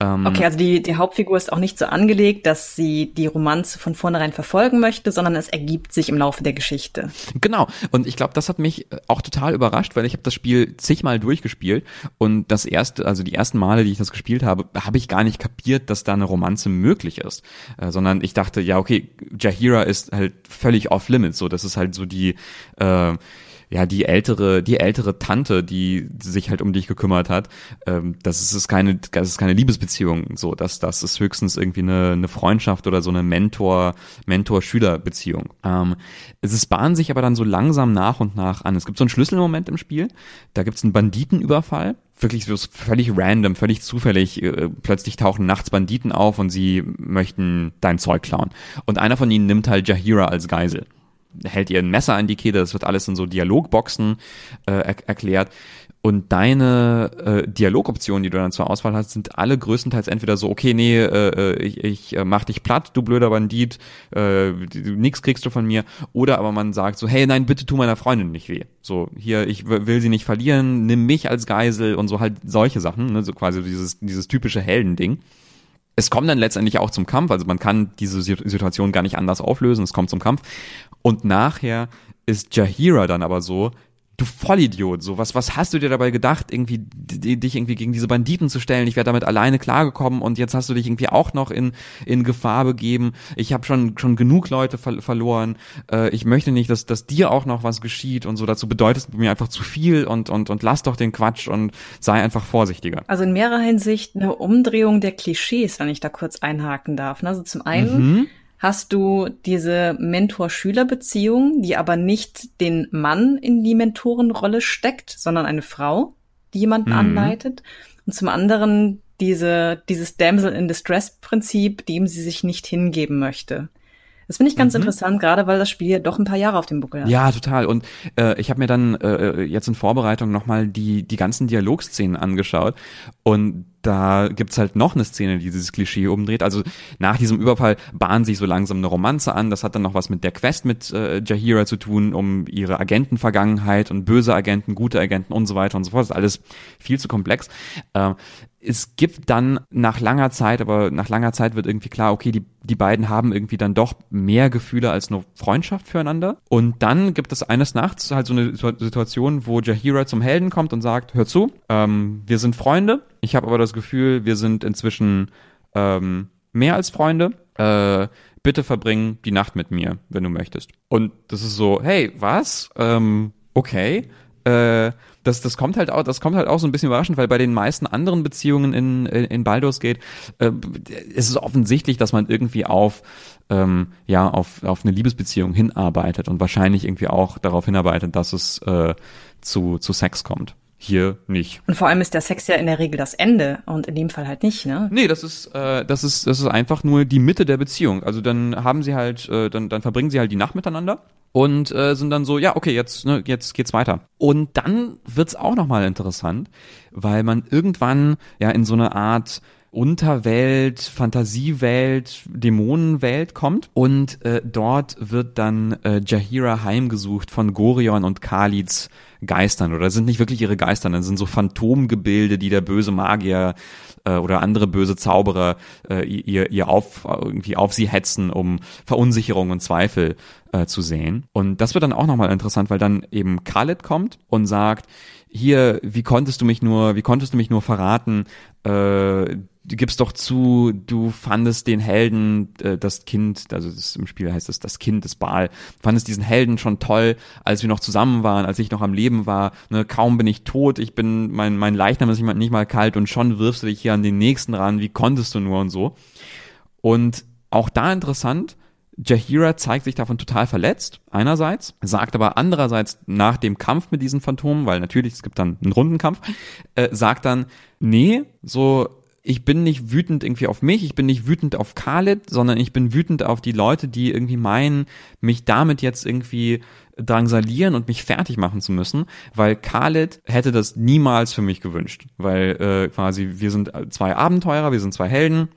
Ähm, okay, also die, die Hauptfigur ist auch nicht so angelegt, dass sie die Romanze von vornherein verfolgen möchte, sondern es ergibt sich im Laufe der Geschichte. Genau. Und ich glaube, das hat mich auch total überrascht, weil ich habe das Spiel zigmal durchgespielt und das erste, also die ersten Male, die ich das gespielt habe, habe ich gar nicht kapiert, dass da eine Romanze möglich ist, äh, sondern ich dachte, ja okay, Jahira ist halt völlig off limits, so das ist halt so die äh, ja, die ältere, die ältere Tante, die sich halt um dich gekümmert hat. Ähm, das ist, ist keine, das ist keine Liebesbeziehung, so, das, das ist höchstens irgendwie eine, eine Freundschaft oder so eine Mentor, Mentor-Schüler-Beziehung. Ähm, es bahnt sich aber dann so langsam nach und nach an. Es gibt so einen Schlüsselmoment im Spiel. Da gibt es einen Banditenüberfall wirklich so völlig random, völlig zufällig. Äh, plötzlich tauchen nachts Banditen auf und sie möchten dein Zeug klauen. Und einer von ihnen nimmt halt Jahira als Geisel hält ihr ein Messer an die Kehle, das wird alles in so Dialogboxen äh, er erklärt. Und deine äh, Dialogoptionen, die du dann zur Auswahl hast, sind alle größtenteils entweder so, okay, nee, äh, äh ich, ich äh, mach dich platt, du blöder Bandit, äh, nix kriegst du von mir. Oder aber man sagt so, hey, nein, bitte tu meiner Freundin nicht weh. So, hier, ich will sie nicht verlieren, nimm mich als Geisel und so halt solche Sachen, ne, so quasi dieses, dieses typische Heldending. Es kommt dann letztendlich auch zum Kampf, also man kann diese Situation gar nicht anders auflösen, es kommt zum Kampf. Und nachher ist Jahira dann aber so, du Vollidiot, so was, was hast du dir dabei gedacht, irgendwie dich irgendwie gegen diese Banditen zu stellen? Ich wäre damit alleine klargekommen und jetzt hast du dich irgendwie auch noch in in Gefahr begeben. Ich habe schon schon genug Leute ver verloren. Äh, ich möchte nicht, dass dass dir auch noch was geschieht und so. Dazu bedeutest du mir einfach zu viel und und und lass doch den Quatsch und sei einfach vorsichtiger. Also in mehrerer Hinsicht eine Umdrehung der Klischees, wenn ich da kurz einhaken darf. Also zum einen mhm hast du diese Mentor-Schüler-Beziehung, die aber nicht den Mann in die Mentorenrolle steckt, sondern eine Frau, die jemanden mhm. anleitet. Und zum anderen diese, dieses Damsel in Distress-Prinzip, dem sie sich nicht hingeben möchte. Das finde ich ganz mhm. interessant, gerade weil das Spiel doch ein paar Jahre auf dem Buckel hat. Ja, total. Und äh, ich habe mir dann äh, jetzt in Vorbereitung nochmal die, die ganzen Dialogszenen angeschaut. Und da gibt's halt noch eine Szene, die dieses Klischee umdreht. Also nach diesem Überfall bahnt sich so langsam eine Romanze an. Das hat dann noch was mit der Quest mit äh, Jahira zu tun, um ihre Agentenvergangenheit und böse Agenten, gute Agenten und so weiter und so fort. Das ist alles viel zu komplex. Äh, es gibt dann nach langer Zeit, aber nach langer Zeit wird irgendwie klar, okay, die, die beiden haben irgendwie dann doch mehr Gefühle als nur Freundschaft füreinander. Und dann gibt es eines Nachts halt so eine Situation, wo Jahira zum Helden kommt und sagt, hör zu, ähm, wir sind Freunde, ich habe aber das Gefühl, wir sind inzwischen ähm, mehr als Freunde. Äh, bitte verbring die Nacht mit mir, wenn du möchtest. Und das ist so, hey, was? Ähm, okay. Äh, das, das kommt halt auch, das kommt halt auch so ein bisschen überraschend, weil bei den meisten anderen Beziehungen in, in, in Baldur's Gate äh, ist es offensichtlich, dass man irgendwie auf ähm, ja auf, auf eine Liebesbeziehung hinarbeitet und wahrscheinlich irgendwie auch darauf hinarbeitet, dass es äh, zu, zu Sex kommt hier nicht. Und vor allem ist der Sex ja in der Regel das Ende und in dem Fall halt nicht, ne? Nee, das ist, äh, das ist, das ist einfach nur die Mitte der Beziehung. Also dann haben sie halt, äh, dann, dann verbringen sie halt die Nacht miteinander und äh, sind dann so, ja, okay, jetzt, ne, jetzt geht's weiter. Und dann wird's auch nochmal interessant, weil man irgendwann ja in so eine Art Unterwelt, Fantasiewelt, Dämonenwelt kommt und äh, dort wird dann äh, Jahira heimgesucht von Gorion und Khalid's Geistern oder sind nicht wirklich ihre Geistern, das sind so Phantomgebilde, die der böse Magier äh, oder andere böse Zauberer äh, ihr, ihr auf, irgendwie auf sie hetzen, um Verunsicherung und Zweifel äh, zu sehen. Und das wird dann auch nochmal interessant, weil dann eben Khalid kommt und sagt, hier, wie konntest du mich nur, wie konntest du mich nur verraten, äh, du gibst doch zu, du fandest den Helden, äh, das Kind, also das, im Spiel heißt es das Kind des Baal, fandest diesen Helden schon toll, als wir noch zusammen waren, als ich noch am Leben war. Ne, kaum bin ich tot, ich bin, mein, mein Leichnam ist nicht mal kalt und schon wirfst du dich hier an den nächsten ran, wie konntest du nur und so. Und auch da interessant, Jahira zeigt sich davon total verletzt, einerseits, sagt aber andererseits nach dem Kampf mit diesen Phantomen, weil natürlich, es gibt dann einen Rundenkampf, äh, sagt dann, nee, so ich bin nicht wütend irgendwie auf mich, ich bin nicht wütend auf Khaled, sondern ich bin wütend auf die Leute, die irgendwie meinen, mich damit jetzt irgendwie drangsalieren und mich fertig machen zu müssen, weil Khaled hätte das niemals für mich gewünscht, weil äh, quasi wir sind zwei Abenteurer, wir sind zwei Helden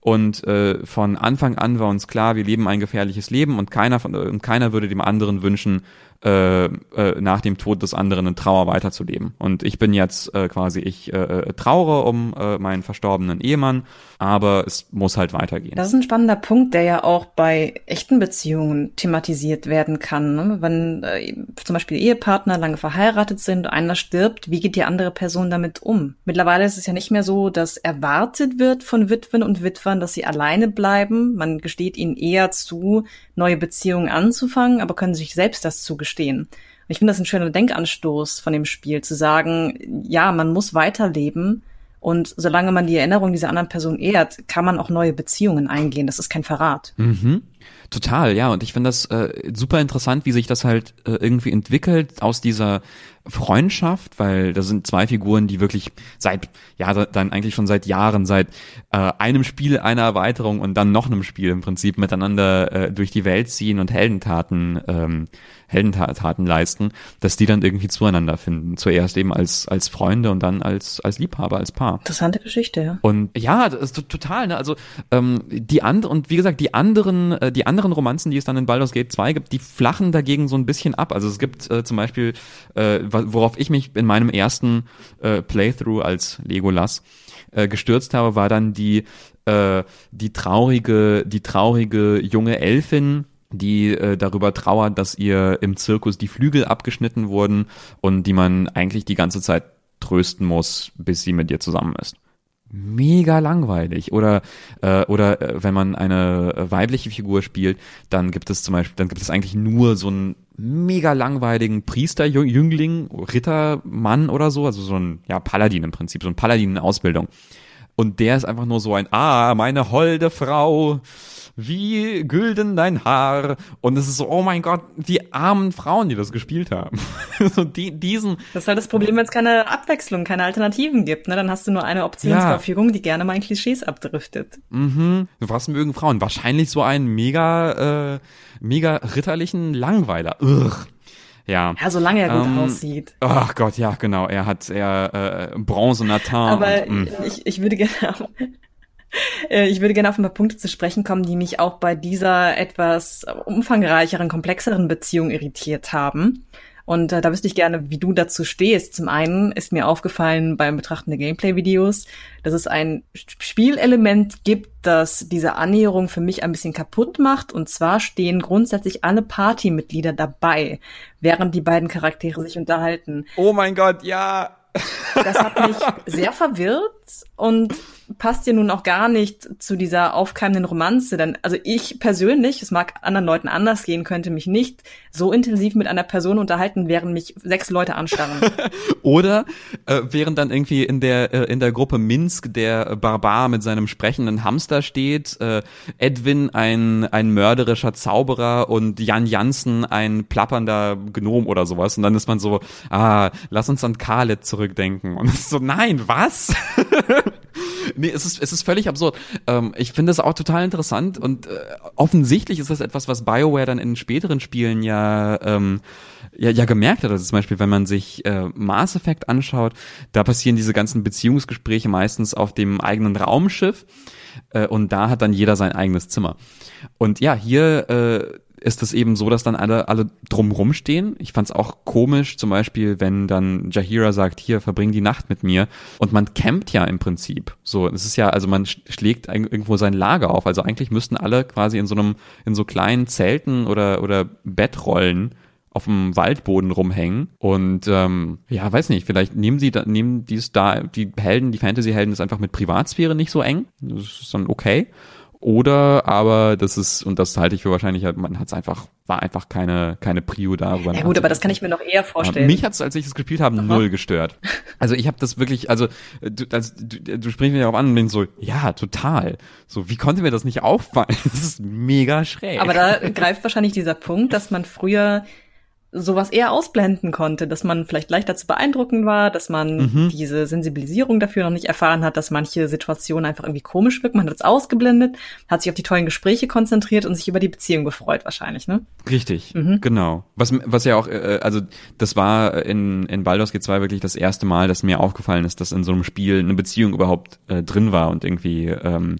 und äh, von Anfang an war uns klar, wir leben ein gefährliches Leben und keiner von und keiner würde dem anderen wünschen, äh, äh, nach dem Tod des anderen in Trauer weiterzuleben. Und ich bin jetzt äh, quasi, ich äh, äh, traure um äh, meinen verstorbenen Ehemann, aber es muss halt weitergehen. Das ist ein spannender Punkt, der ja auch bei echten Beziehungen thematisiert werden kann. Ne? Wenn äh, zum Beispiel Ehepartner lange verheiratet sind, einer stirbt, wie geht die andere Person damit um? Mittlerweile ist es ja nicht mehr so, dass erwartet wird von Witwen und Witwern, dass sie alleine bleiben. Man gesteht ihnen eher zu, neue Beziehungen anzufangen, aber können sich selbst das zugestehen. Ich finde das ein schöner Denkanstoß von dem Spiel, zu sagen, ja, man muss weiterleben und solange man die Erinnerung dieser anderen Person ehrt, kann man auch neue Beziehungen eingehen. Das ist kein Verrat. Mhm. Total, ja. Und ich finde das äh, super interessant, wie sich das halt äh, irgendwie entwickelt aus dieser Freundschaft, weil da sind zwei Figuren, die wirklich seit, ja, dann eigentlich schon seit Jahren, seit äh, einem Spiel, einer Erweiterung und dann noch einem Spiel im Prinzip miteinander äh, durch die Welt ziehen und Heldentaten ähm, Heldentaten leisten, dass die dann irgendwie zueinander finden. Zuerst eben als, als Freunde und dann als, als Liebhaber, als Paar. Interessante Geschichte, ja. Und ja, das ist total, ne? Also ähm, die anderen, und wie gesagt, die anderen, äh, die anderen Romanzen, die es dann in Baldur's Gate 2 gibt, die flachen dagegen so ein bisschen ab. Also es gibt äh, zum Beispiel, äh, worauf ich mich in meinem ersten äh, Playthrough als Legolas äh, gestürzt habe, war dann die äh, die traurige, die traurige junge Elfin, die äh, darüber trauert, dass ihr im Zirkus die Flügel abgeschnitten wurden und die man eigentlich die ganze Zeit trösten muss, bis sie mit ihr zusammen ist. Mega langweilig. Oder äh, oder äh, wenn man eine weibliche Figur spielt, dann gibt es zum Beispiel, dann gibt es eigentlich nur so einen mega langweiligen Priesterjüngling, Rittermann oder so, also so ein ja Paladin im Prinzip, so ein Paladin in Ausbildung. Und der ist einfach nur so ein, ah, meine holde Frau, wie gülden dein Haar. Und es ist so, oh mein Gott, die armen Frauen, die das gespielt haben. [LAUGHS] so die, diesen. Das ist halt das Problem, wenn es keine Abwechslung, keine Alternativen gibt. Ne? Dann hast du nur eine Optionsverfügung, ja. die gerne mal in Klischees abdriftet. Mhm. Was mögen Frauen? Wahrscheinlich so einen mega, äh, mega ritterlichen Langweiler. Ugh. Ja. Ja, solange er gut ähm, aussieht. Ach Gott, ja, genau. Er hat eher äh, Bronze Nathan. Aber und, ich, ich würde gerne ich würde gerne auf ein paar Punkte zu sprechen kommen, die mich auch bei dieser etwas umfangreicheren, komplexeren Beziehung irritiert haben. Und äh, da wüsste ich gerne, wie du dazu stehst. Zum einen ist mir aufgefallen beim Betrachten der Gameplay-Videos, dass es ein Spielelement gibt, das diese Annäherung für mich ein bisschen kaputt macht. Und zwar stehen grundsätzlich alle Partymitglieder dabei, während die beiden Charaktere sich unterhalten. Oh mein Gott, ja. Das hat mich [LAUGHS] sehr verwirrt und passt ja nun auch gar nicht zu dieser aufkeimenden Romanze. Denn, also ich persönlich, es mag anderen Leuten anders gehen, könnte mich nicht so intensiv mit einer Person unterhalten, während mich sechs Leute anstarren. [LAUGHS] Oder äh, während dann irgendwie in der äh, in der Gruppe Minsk der Barbar mit seinem sprechenden Hamster steht, äh, Edwin ein ein mörderischer Zauberer und Jan Jansen ein plappernder Gnom oder sowas. Und dann ist man so, ah, lass uns an Khaled zurückdenken. Und ist so, nein, was? [LAUGHS] [LAUGHS] nee, es ist, es ist völlig absurd. Ähm, ich finde es auch total interessant und äh, offensichtlich ist das etwas, was BioWare dann in späteren Spielen ja, ähm, ja, ja gemerkt hat. Also zum Beispiel, wenn man sich äh, Mass Effect anschaut, da passieren diese ganzen Beziehungsgespräche meistens auf dem eigenen Raumschiff äh, und da hat dann jeder sein eigenes Zimmer. Und ja, hier äh, ist es eben so, dass dann alle, alle drumrum stehen. Ich fand es auch komisch, zum Beispiel, wenn dann Jahira sagt, hier, verbring die Nacht mit mir. Und man campt ja im Prinzip. So, es ist ja, also man schlägt irgendwo sein Lager auf. Also eigentlich müssten alle quasi in so einem, in so kleinen Zelten oder, oder Bettrollen auf dem Waldboden rumhängen und ähm, ja, weiß nicht, vielleicht nehmen sie da, nehmen die da, die Helden, die Fantasy-Helden ist einfach mit Privatsphäre nicht so eng. Das ist dann okay. Oder aber das ist, und das halte ich für wahrscheinlich, man hat es einfach, war einfach keine, keine Prio darüber. Ja gut, aber das kann ich mir noch eher vorstellen. Mich hat es, als ich es gespielt habe, Aha. null gestört. Also ich habe das wirklich, also du, also, du, du sprichst mich darauf an und denkst so, ja, total. So, wie konnte mir das nicht auffallen? [LAUGHS] Das ist mega schräg. Aber da greift wahrscheinlich dieser Punkt, dass man früher sowas eher ausblenden konnte, dass man vielleicht leichter zu beeindrucken war, dass man mhm. diese Sensibilisierung dafür noch nicht erfahren hat, dass manche Situationen einfach irgendwie komisch wirken. Man hat es ausgeblendet, hat sich auf die tollen Gespräche konzentriert und sich über die Beziehung gefreut wahrscheinlich, ne? Richtig, mhm. genau. Was, was ja auch, äh, also das war in, in Baldur's Gate 2 wirklich das erste Mal, dass mir aufgefallen ist, dass in so einem Spiel eine Beziehung überhaupt äh, drin war und irgendwie ähm,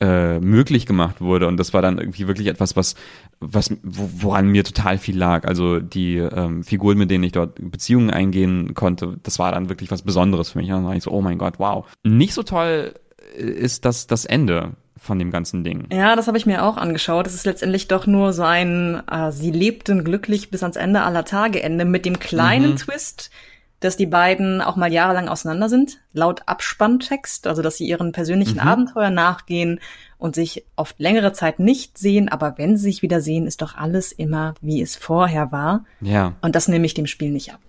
äh, möglich gemacht wurde. Und das war dann irgendwie wirklich etwas, was, was woran mir total viel lag. Also die ähm, Figuren, mit denen ich dort Beziehungen eingehen konnte, das war dann wirklich was Besonderes für mich. Und dann war ich so, oh mein Gott, wow. Nicht so toll ist das das Ende von dem ganzen Ding. Ja, das habe ich mir auch angeschaut. Es ist letztendlich doch nur so ein, äh, sie lebten glücklich bis ans Ende aller Tage Ende mit dem kleinen mhm. Twist, dass die beiden auch mal jahrelang auseinander sind, laut Abspanntext, also dass sie ihren persönlichen mhm. Abenteuer nachgehen und sich oft längere Zeit nicht sehen, aber wenn sie sich wieder sehen, ist doch alles immer, wie es vorher war. Ja. Und das nehme ich dem Spiel nicht ab.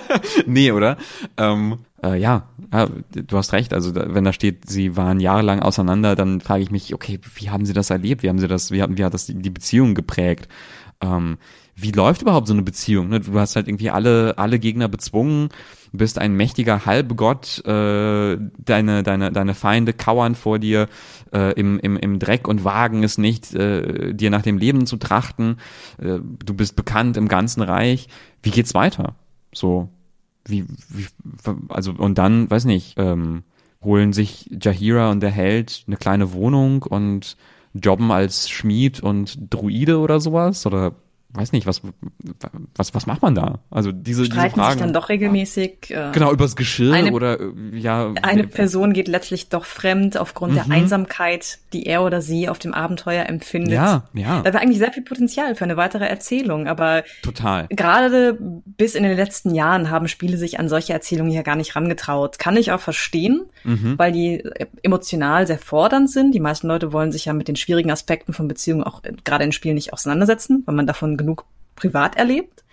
[LAUGHS] nee, oder? Ähm, äh, ja, ja, du hast recht. Also da, wenn da steht, sie waren jahrelang auseinander, dann frage ich mich, okay, wie haben sie das erlebt? Wie haben sie das, wie, haben, wie hat das die, die Beziehung geprägt? Ähm, wie läuft überhaupt so eine Beziehung? Ne? Du hast halt irgendwie alle, alle Gegner bezwungen, bist ein mächtiger Halbgott, äh, deine, deine, deine Feinde kauern vor dir äh, im, im, im Dreck und wagen es nicht, äh, dir nach dem Leben zu trachten. Äh, du bist bekannt im ganzen Reich. Wie geht's weiter? So, wie, wie also, und dann, weiß nicht, ähm, holen sich Jahira und der Held eine kleine Wohnung und jobben als Schmied und Druide oder sowas? Oder weiß nicht, was, was, was macht man da? Also diese, Streiten diese Fragen. sich dann doch regelmäßig. Äh, genau, übers Geschirr eine, oder ja. Eine Person geht letztlich doch fremd aufgrund mhm. der Einsamkeit, die er oder sie auf dem Abenteuer empfindet. Ja, ja. Da war eigentlich sehr viel Potenzial für eine weitere Erzählung, aber total. Gerade bis in den letzten Jahren haben Spiele sich an solche Erzählungen ja gar nicht rangetraut. Kann ich auch verstehen, mhm. weil die emotional sehr fordernd sind. Die meisten Leute wollen sich ja mit den schwierigen Aspekten von Beziehungen auch gerade in Spielen nicht auseinandersetzen, weil man davon genug privat erlebt.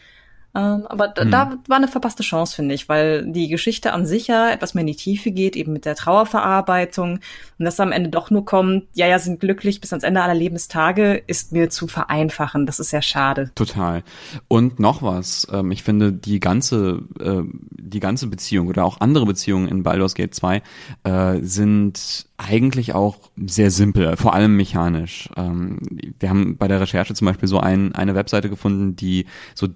Ähm, aber hm. da war eine verpasste Chance, finde ich, weil die Geschichte an sich ja etwas mehr in die Tiefe geht, eben mit der Trauerverarbeitung. Und dass am Ende doch nur kommt, ja, ja, sind glücklich bis ans Ende aller Lebenstage, ist mir zu vereinfachen. Das ist sehr schade. Total. Und noch was, ähm, ich finde, die ganze, äh, die ganze Beziehung oder auch andere Beziehungen in Baldur's Gate 2 äh, sind eigentlich auch sehr simpel, vor allem mechanisch. Ähm, wir haben bei der Recherche zum Beispiel so ein, eine Webseite gefunden, die so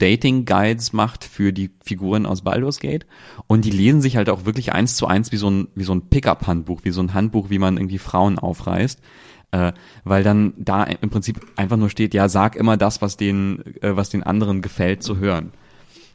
Dating-Guides macht für die Figuren aus Baldur's Gate und die lesen sich halt auch wirklich eins zu eins wie so ein, so ein Pickup-Handbuch, wie so ein Handbuch, wie man irgendwie Frauen aufreißt. Äh, weil dann da im Prinzip einfach nur steht, ja, sag immer das, was den, äh, was den anderen gefällt zu hören.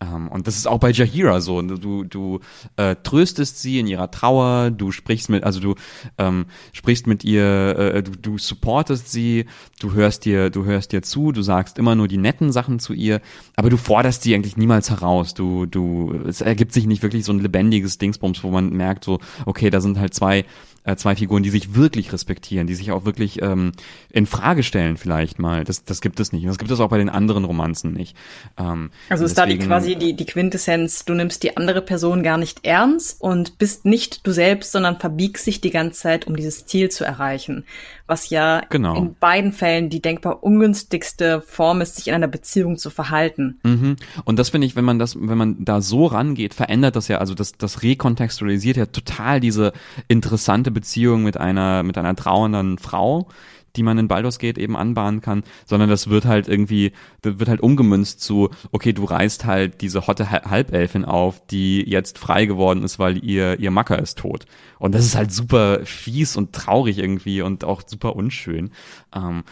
Ähm, und das ist auch bei Jahira so. Du, du äh, tröstest sie in ihrer Trauer, du sprichst mit, also du ähm, sprichst mit ihr, äh, du, du supportest sie, du hörst dir, du hörst dir zu, du sagst immer nur die netten Sachen zu ihr, aber du forderst sie eigentlich niemals heraus. Du, du, es ergibt sich nicht wirklich so ein lebendiges Dingsbums, wo man merkt, so, okay, da sind halt zwei äh, zwei Figuren, die sich wirklich respektieren, die sich auch wirklich ähm, in Frage stellen vielleicht mal. Das, das gibt es nicht. Und das gibt es auch bei den anderen Romanzen nicht. Ähm, also ist deswegen, da die quasi die, die Quintessenz, du nimmst die andere Person gar nicht ernst und bist nicht du selbst, sondern verbiegst sich die ganze Zeit, um dieses Ziel zu erreichen. Was ja genau. in beiden Fällen die denkbar ungünstigste Form ist, sich in einer Beziehung zu verhalten. Mhm. Und das finde ich, wenn man das, wenn man da so rangeht, verändert das ja, also das, das rekontextualisiert ja total diese interessante Beziehung mit einer, mit einer trauernden Frau, die man in Baldur's Gate eben anbahnen kann, sondern das wird halt irgendwie, wird halt umgemünzt zu, okay, du reißt halt diese hotte Halbelfin auf, die jetzt frei geworden ist, weil ihr, ihr Macker ist tot. Und das ist halt super fies und traurig irgendwie und auch super unschön. Ähm,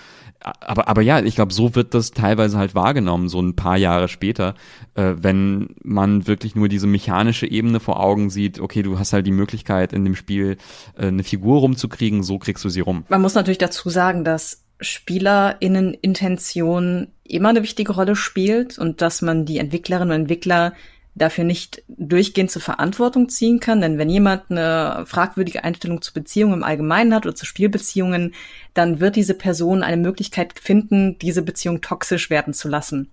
aber, aber ja, ich glaube, so wird das teilweise halt wahrgenommen, so ein paar Jahre später, äh, wenn man wirklich nur diese mechanische Ebene vor Augen sieht, okay, du hast halt die Möglichkeit in dem Spiel äh, eine Figur rumzukriegen, so kriegst du sie rum. Man muss natürlich dazu sagen, dass SpielerInnen-Intention immer eine wichtige Rolle spielt und dass man die Entwicklerinnen und Entwickler dafür nicht durchgehend zur Verantwortung ziehen kann. Denn wenn jemand eine fragwürdige Einstellung zu Beziehungen im Allgemeinen hat oder zu Spielbeziehungen, dann wird diese Person eine Möglichkeit finden, diese Beziehung toxisch werden zu lassen.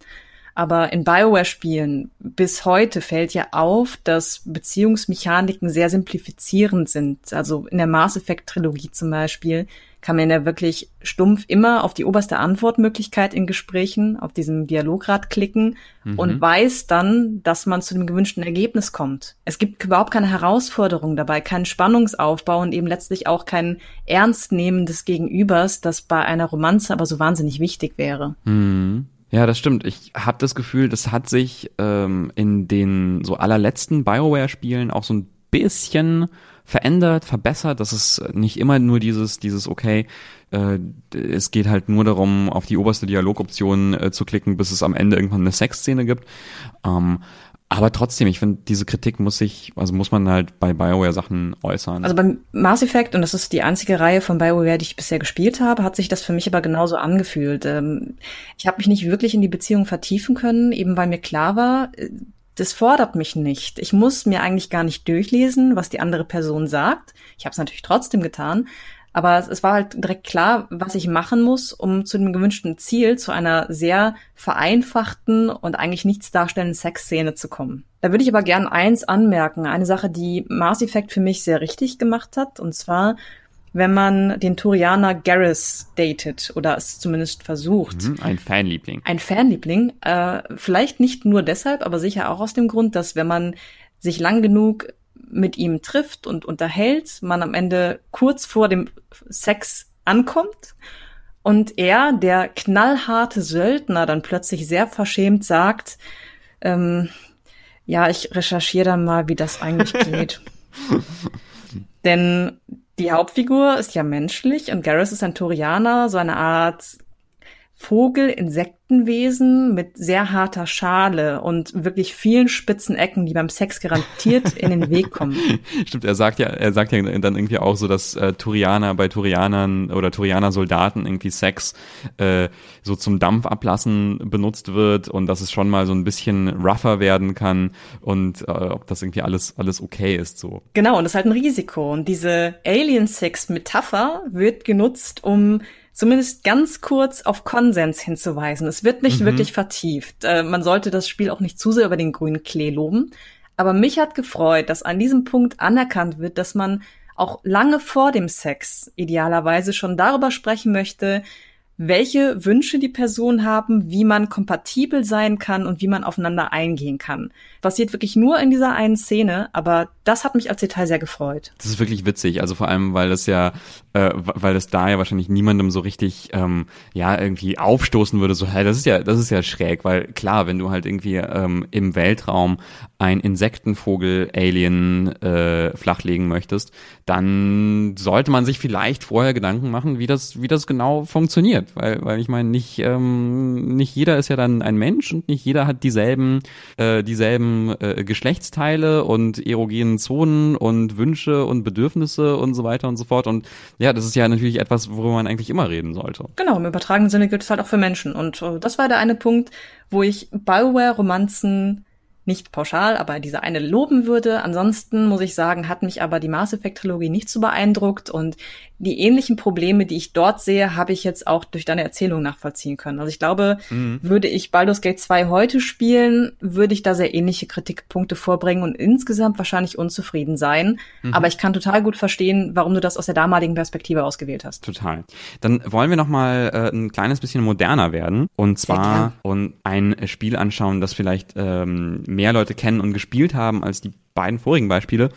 Aber in Bioware-Spielen bis heute fällt ja auf, dass Beziehungsmechaniken sehr simplifizierend sind. Also in der Mass Effect-Trilogie zum Beispiel kann man ja wirklich stumpf immer auf die oberste Antwortmöglichkeit in Gesprächen, auf diesem Dialograd klicken mhm. und weiß dann, dass man zu dem gewünschten Ergebnis kommt. Es gibt überhaupt keine Herausforderung dabei, keinen Spannungsaufbau und eben letztlich auch kein Ernstnehmen des Gegenübers, das bei einer Romanze aber so wahnsinnig wichtig wäre. Mhm. Ja, das stimmt. Ich habe das Gefühl, das hat sich ähm, in den so allerletzten Bioware-Spielen auch so ein bisschen verändert, verbessert. Das ist nicht immer nur dieses, dieses okay, äh, es geht halt nur darum, auf die oberste Dialogoption äh, zu klicken, bis es am Ende irgendwann eine Sexszene gibt. Ähm, aber trotzdem, ich finde, diese Kritik muss sich, also muss man halt bei BioWare Sachen äußern. Also beim Mass Effect, und das ist die einzige Reihe von BioWare, die ich bisher gespielt habe, hat sich das für mich aber genauso angefühlt. Ähm, ich habe mich nicht wirklich in die Beziehung vertiefen können, eben weil mir klar war, äh, das fordert mich nicht. Ich muss mir eigentlich gar nicht durchlesen, was die andere Person sagt. Ich habe es natürlich trotzdem getan, aber es war halt direkt klar, was ich machen muss, um zu dem gewünschten Ziel, zu einer sehr vereinfachten und eigentlich nichts darstellenden Sexszene zu kommen. Da würde ich aber gern eins anmerken, eine Sache, die Mass Effect für mich sehr richtig gemacht hat, und zwar wenn man den Turianer Garrus datet oder es zumindest versucht. Mhm, ein Fanliebling. Ein Fanliebling. Äh, vielleicht nicht nur deshalb, aber sicher auch aus dem Grund, dass wenn man sich lang genug mit ihm trifft und unterhält, man am Ende kurz vor dem Sex ankommt und er, der knallharte Söldner, dann plötzlich sehr verschämt sagt, ähm, ja, ich recherchiere dann mal, wie das eigentlich [LAUGHS] geht. Denn die Hauptfigur ist ja menschlich und Garrus ist ein Torianer, so eine Art Vogel, Insektenwesen mit sehr harter Schale und wirklich vielen spitzen Ecken, die beim Sex garantiert in den Weg kommen. [LAUGHS] Stimmt, er sagt ja, er sagt ja dann irgendwie auch so, dass äh, Turianer bei Turianern oder Turianer Soldaten irgendwie Sex äh, so zum Dampf ablassen benutzt wird und dass es schon mal so ein bisschen rougher werden kann und äh, ob das irgendwie alles alles okay ist so. Genau, und das ist halt ein Risiko und diese Alien Sex Metapher wird genutzt, um zumindest ganz kurz auf Konsens hinzuweisen. Es wird nicht mhm. wirklich vertieft. Äh, man sollte das Spiel auch nicht zu sehr über den grünen Klee loben. Aber mich hat gefreut, dass an diesem Punkt anerkannt wird, dass man auch lange vor dem Sex idealerweise schon darüber sprechen möchte, welche Wünsche die Personen haben, wie man kompatibel sein kann und wie man aufeinander eingehen kann. Passiert wirklich nur in dieser einen Szene, aber das hat mich als Detail sehr gefreut. Das ist wirklich witzig, also vor allem, weil das ja, äh, weil das da ja wahrscheinlich niemandem so richtig, ähm, ja, irgendwie aufstoßen würde, so, hey, das ist ja, das ist ja schräg, weil klar, wenn du halt irgendwie ähm, im Weltraum ein Insektenvogel-Alien äh, flachlegen möchtest, dann sollte man sich vielleicht vorher Gedanken machen, wie das, wie das genau funktioniert weil, weil ich meine, nicht, ähm, nicht jeder ist ja dann ein Mensch und nicht jeder hat dieselben, äh, dieselben äh, Geschlechtsteile und erogenen Zonen und Wünsche und Bedürfnisse und so weiter und so fort. Und ja, das ist ja natürlich etwas, worüber man eigentlich immer reden sollte. Genau, im übertragenen Sinne gilt es halt auch für Menschen. Und äh, das war der eine Punkt, wo ich Bioware-Romanzen nicht pauschal, aber diese eine loben würde. Ansonsten muss ich sagen, hat mich aber die Mass Effect Trilogie nicht so beeindruckt und die ähnlichen Probleme, die ich dort sehe, habe ich jetzt auch durch deine Erzählung nachvollziehen können. Also ich glaube, mhm. würde ich Baldur's Gate 2 heute spielen, würde ich da sehr ähnliche Kritikpunkte vorbringen und insgesamt wahrscheinlich unzufrieden sein. Mhm. Aber ich kann total gut verstehen, warum du das aus der damaligen Perspektive ausgewählt hast. Total. Dann wollen wir noch mal äh, ein kleines bisschen moderner werden und zwar und ein Spiel anschauen, das vielleicht ähm, mehr Leute kennen und gespielt haben als die beiden vorigen Beispiele.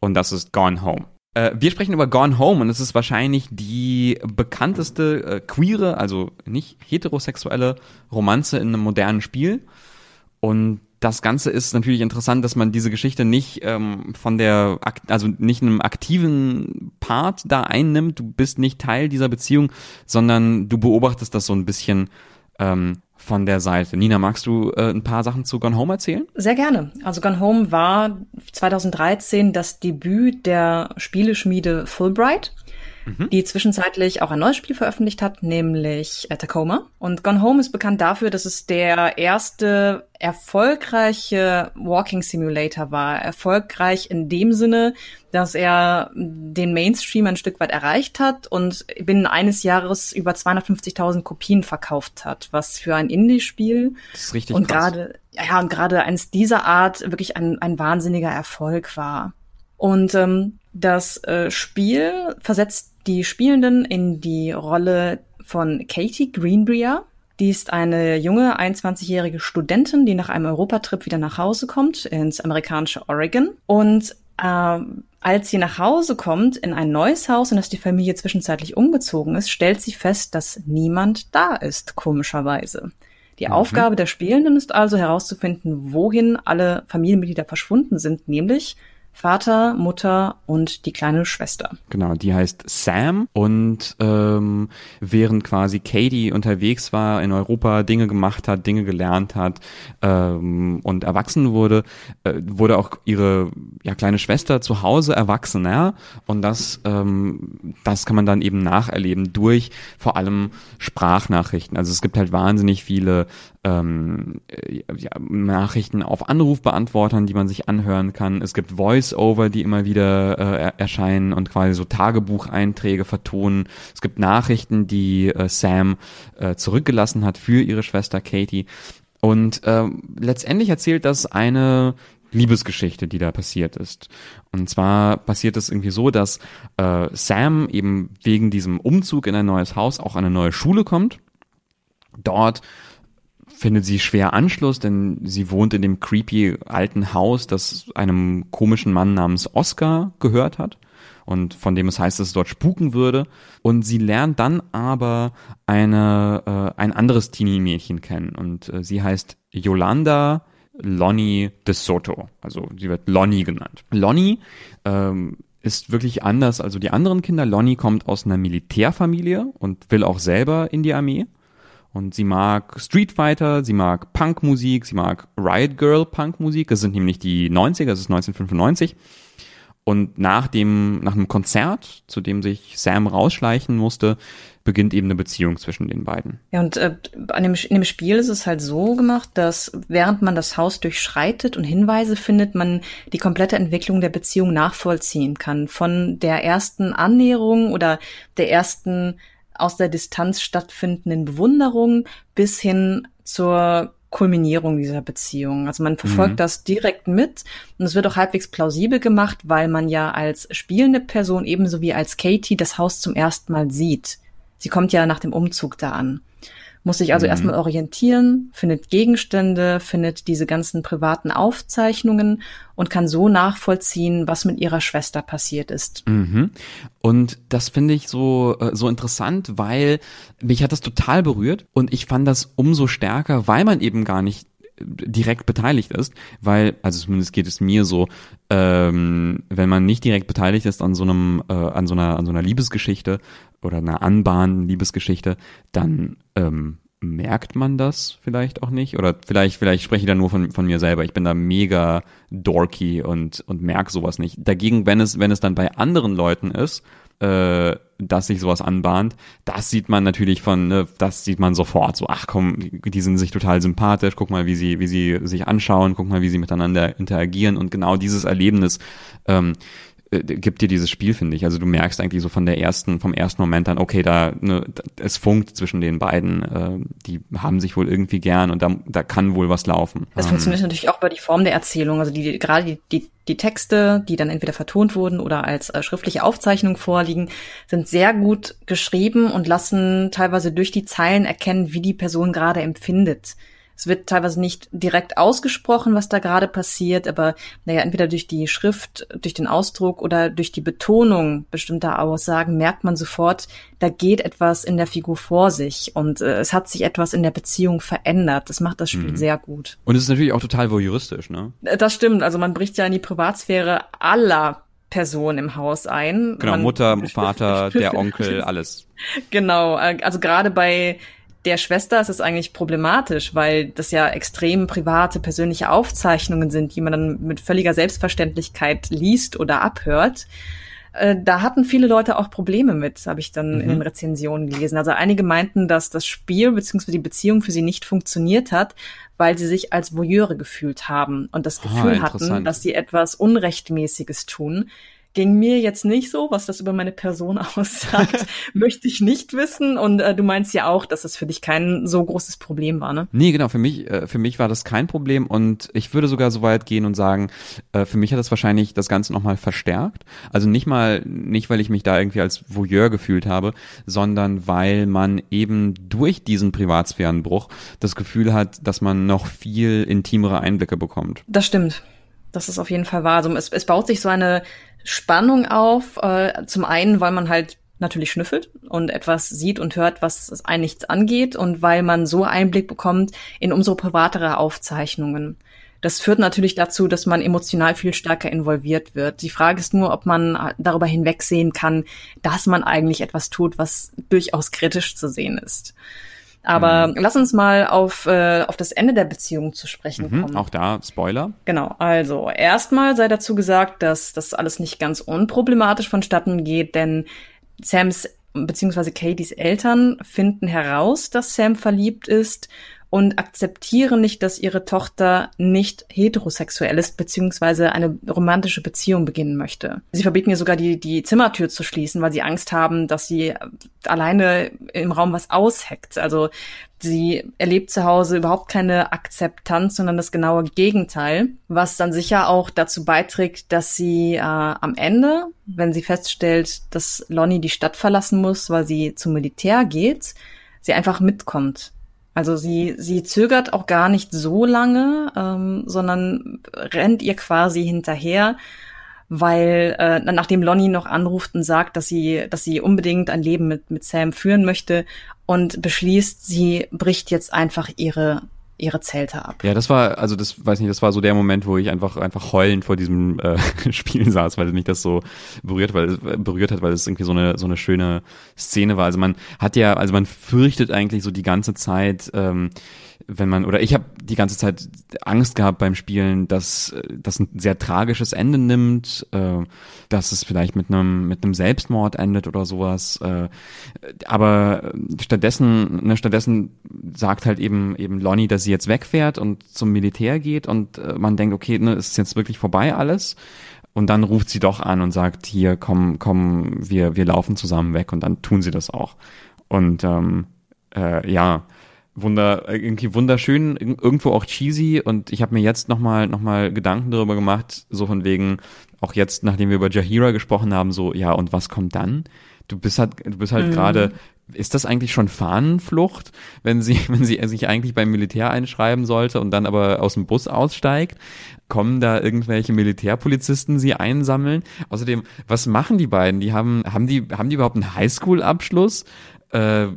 Und das ist Gone Home. Äh, wir sprechen über Gone Home und es ist wahrscheinlich die bekannteste äh, queere, also nicht heterosexuelle Romanze in einem modernen Spiel. Und das Ganze ist natürlich interessant, dass man diese Geschichte nicht ähm, von der, also nicht einem aktiven Part da einnimmt. Du bist nicht Teil dieser Beziehung, sondern du beobachtest das so ein bisschen ähm, von der Seite. Nina, magst du äh, ein paar Sachen zu Gone Home erzählen? Sehr gerne. Also Gone Home war 2013 das Debüt der Spieleschmiede Fulbright mhm. die zwischenzeitlich auch ein neues Spiel veröffentlicht hat, nämlich äh, Tacoma. Und Gone Home ist bekannt dafür, dass es der erste erfolgreiche Walking Simulator war. Erfolgreich in dem Sinne, dass er den Mainstream ein Stück weit erreicht hat und binnen eines Jahres über 250.000 Kopien verkauft hat, was für ein Indie-Spiel das ist richtig und gerade ja und gerade eines dieser Art wirklich ein, ein wahnsinniger Erfolg war. Und ähm, das äh, Spiel versetzt die Spielenden in die Rolle von Katie Greenbrier. Die ist eine junge 21-jährige Studentin, die nach einem Europatrip wieder nach Hause kommt, ins amerikanische Oregon. Und äh, als sie nach Hause kommt, in ein neues Haus, in das die Familie zwischenzeitlich umgezogen ist, stellt sie fest, dass niemand da ist, komischerweise. Die mhm. Aufgabe der Spielenden ist also herauszufinden, wohin alle Familienmitglieder verschwunden sind, nämlich Vater, Mutter und die kleine Schwester. Genau, die heißt Sam und ähm, während quasi Katie unterwegs war in Europa, Dinge gemacht hat, Dinge gelernt hat ähm, und erwachsen wurde, äh, wurde auch ihre ja, kleine Schwester zu Hause erwachsener und das, ähm, das kann man dann eben nacherleben durch vor allem Sprachnachrichten. Also es gibt halt wahnsinnig viele ähm, äh, ja, Nachrichten auf Anrufbeantwortern, die man sich anhören kann. Es gibt Voice-Over, die immer wieder äh, erscheinen und quasi so Tagebucheinträge vertonen. Es gibt Nachrichten, die äh, Sam äh, zurückgelassen hat für ihre Schwester Katie. Und äh, letztendlich erzählt das eine Liebesgeschichte, die da passiert ist. Und zwar passiert es irgendwie so, dass äh, Sam eben wegen diesem Umzug in ein neues Haus auch an eine neue Schule kommt. Dort findet sie schwer Anschluss, denn sie wohnt in dem creepy alten Haus, das einem komischen Mann namens Oscar gehört hat und von dem es heißt, dass es dort spuken würde. Und sie lernt dann aber eine, äh, ein anderes Teenie-Mädchen kennen und äh, sie heißt Yolanda Lonnie de Soto. Also sie wird Lonnie genannt. Lonnie ähm, ist wirklich anders als die anderen Kinder. Lonnie kommt aus einer Militärfamilie und will auch selber in die Armee. Und sie mag Street Fighter, sie mag Punkmusik, sie mag Riot Girl Punkmusik. Das sind nämlich die 90er, das ist 1995. Und nach dem, nach einem Konzert, zu dem sich Sam rausschleichen musste, beginnt eben eine Beziehung zwischen den beiden. Ja, und äh, an dem, in dem Spiel ist es halt so gemacht, dass während man das Haus durchschreitet und Hinweise findet, man die komplette Entwicklung der Beziehung nachvollziehen kann. Von der ersten Annäherung oder der ersten aus der Distanz stattfindenden Bewunderung bis hin zur Kulminierung dieser Beziehung. Also man verfolgt mhm. das direkt mit und es wird auch halbwegs plausibel gemacht, weil man ja als spielende Person ebenso wie als Katie das Haus zum ersten Mal sieht. Sie kommt ja nach dem Umzug da an. Muss sich also mhm. erstmal orientieren, findet Gegenstände, findet diese ganzen privaten Aufzeichnungen und kann so nachvollziehen, was mit ihrer Schwester passiert ist. Mhm. Und das finde ich so, äh, so interessant, weil mich hat das total berührt und ich fand das umso stärker, weil man eben gar nicht direkt beteiligt ist, weil, also zumindest geht es mir so, ähm, wenn man nicht direkt beteiligt ist an so einem, äh, an so einer, an so einer Liebesgeschichte oder einer anbahnenden Liebesgeschichte, dann ähm, merkt man das vielleicht auch nicht? Oder vielleicht vielleicht spreche ich da nur von, von mir selber. Ich bin da mega dorky und und merk sowas nicht. Dagegen, wenn es wenn es dann bei anderen Leuten ist, äh, dass sich sowas anbahnt, das sieht man natürlich von, ne, das sieht man sofort. So, ach komm, die sind sich total sympathisch, guck mal, wie sie, wie sie sich anschauen, guck mal, wie sie miteinander interagieren. Und genau dieses Erlebnis ähm, äh, gibt dir dieses Spiel, finde ich. Also du merkst eigentlich so von der ersten, vom ersten Moment an, okay, da ne, es funkt zwischen den beiden, äh, die haben sich wohl irgendwie gern und da, da kann wohl was laufen. Das ähm. funktioniert natürlich auch über die Form der Erzählung. Also die, gerade die, die, die Texte, die dann entweder vertont wurden oder als äh, schriftliche Aufzeichnung vorliegen, sind sehr gut geschrieben und lassen teilweise durch die Zeilen erkennen, wie die Person gerade empfindet. Es wird teilweise nicht direkt ausgesprochen, was da gerade passiert, aber naja, entweder durch die Schrift, durch den Ausdruck oder durch die Betonung bestimmter Aussagen merkt man sofort, da geht etwas in der Figur vor sich und äh, es hat sich etwas in der Beziehung verändert. Das macht das Spiel mhm. sehr gut. Und es ist natürlich auch total voyeuristisch, ne? Äh, das stimmt. Also man bricht ja in die Privatsphäre aller Personen im Haus ein. Genau, man Mutter, [LAUGHS] Vater, der Onkel, [LAUGHS] alles. Genau, äh, also gerade bei der Schwester ist es eigentlich problematisch, weil das ja extrem private, persönliche Aufzeichnungen sind, die man dann mit völliger Selbstverständlichkeit liest oder abhört. Äh, da hatten viele Leute auch Probleme mit, habe ich dann mhm. in den Rezensionen gelesen. Also einige meinten, dass das Spiel bzw. die Beziehung für sie nicht funktioniert hat, weil sie sich als Voyeure gefühlt haben und das ah, Gefühl ah, hatten, dass sie etwas Unrechtmäßiges tun, Ging mir jetzt nicht so, was das über meine Person [LAUGHS] aussagt, [LAUGHS] möchte ich nicht wissen. Und äh, du meinst ja auch, dass das für dich kein so großes Problem war, ne? Nee, genau, für mich, äh, für mich war das kein Problem und ich würde sogar so weit gehen und sagen, äh, für mich hat das wahrscheinlich das Ganze nochmal verstärkt. Also nicht mal, nicht weil ich mich da irgendwie als Voyeur gefühlt habe, sondern weil man eben durch diesen Privatsphärenbruch das Gefühl hat, dass man noch viel intimere Einblicke bekommt. Das stimmt. Das ist auf jeden Fall wahr. Also es, es baut sich so eine Spannung auf. Äh, zum einen, weil man halt natürlich schnüffelt und etwas sieht und hört, was einen nichts angeht und weil man so Einblick bekommt in umso privatere Aufzeichnungen. Das führt natürlich dazu, dass man emotional viel stärker involviert wird. Die Frage ist nur, ob man darüber hinwegsehen kann, dass man eigentlich etwas tut, was durchaus kritisch zu sehen ist. Aber mhm. lass uns mal auf, äh, auf das Ende der Beziehung zu sprechen mhm, kommen. Auch da Spoiler. Genau, also erstmal sei dazu gesagt, dass das alles nicht ganz unproblematisch vonstatten geht, denn Sams beziehungsweise Katys Eltern finden heraus, dass Sam verliebt ist und akzeptieren nicht, dass ihre Tochter nicht heterosexuell ist, beziehungsweise eine romantische Beziehung beginnen möchte. Sie verbieten ihr sogar die, die Zimmertür zu schließen, weil sie Angst haben, dass sie alleine im Raum was ausheckt. Also sie erlebt zu Hause überhaupt keine Akzeptanz, sondern das genaue Gegenteil, was dann sicher auch dazu beiträgt, dass sie äh, am Ende, wenn sie feststellt, dass Lonnie die Stadt verlassen muss, weil sie zum Militär geht, sie einfach mitkommt. Also sie, sie zögert auch gar nicht so lange, ähm, sondern rennt ihr quasi hinterher, weil äh, nachdem Lonnie noch anruft und sagt, dass sie, dass sie unbedingt ein Leben mit, mit Sam führen möchte und beschließt, sie bricht jetzt einfach ihre ihre Zelte ab. Ja, das war, also das weiß nicht, das war so der Moment, wo ich einfach einfach heulend vor diesem äh, [LAUGHS] Spiel saß, weil mich das so berührt, weil berührt hat, weil es irgendwie so eine so eine schöne Szene war. Also man hat ja, also man fürchtet eigentlich so die ganze Zeit. Ähm, wenn man, oder ich habe die ganze Zeit Angst gehabt beim Spielen, dass das ein sehr tragisches Ende nimmt, äh, dass es vielleicht mit einem mit einem Selbstmord endet oder sowas. Äh, aber stattdessen, ne, stattdessen sagt halt eben eben Lonnie, dass sie jetzt wegfährt und zum Militär geht und äh, man denkt, okay, ne, ist jetzt wirklich vorbei alles. Und dann ruft sie doch an und sagt, hier, komm, komm, wir, wir laufen zusammen weg und dann tun sie das auch. Und ähm, äh, ja, wunder, irgendwie wunderschön, irgendwo auch cheesy und ich habe mir jetzt nochmal noch mal Gedanken darüber gemacht, so von wegen, auch jetzt, nachdem wir über Jahira gesprochen haben, so, ja, und was kommt dann? Du bist halt, du bist halt mhm. gerade, ist das eigentlich schon Fahnenflucht, wenn sie, [LAUGHS] wenn sie sich eigentlich beim Militär einschreiben sollte und dann aber aus dem Bus aussteigt? Kommen da irgendwelche Militärpolizisten sie einsammeln? Außerdem, was machen die beiden? Die haben, haben die, haben die überhaupt einen Highschool-Abschluss? Äh,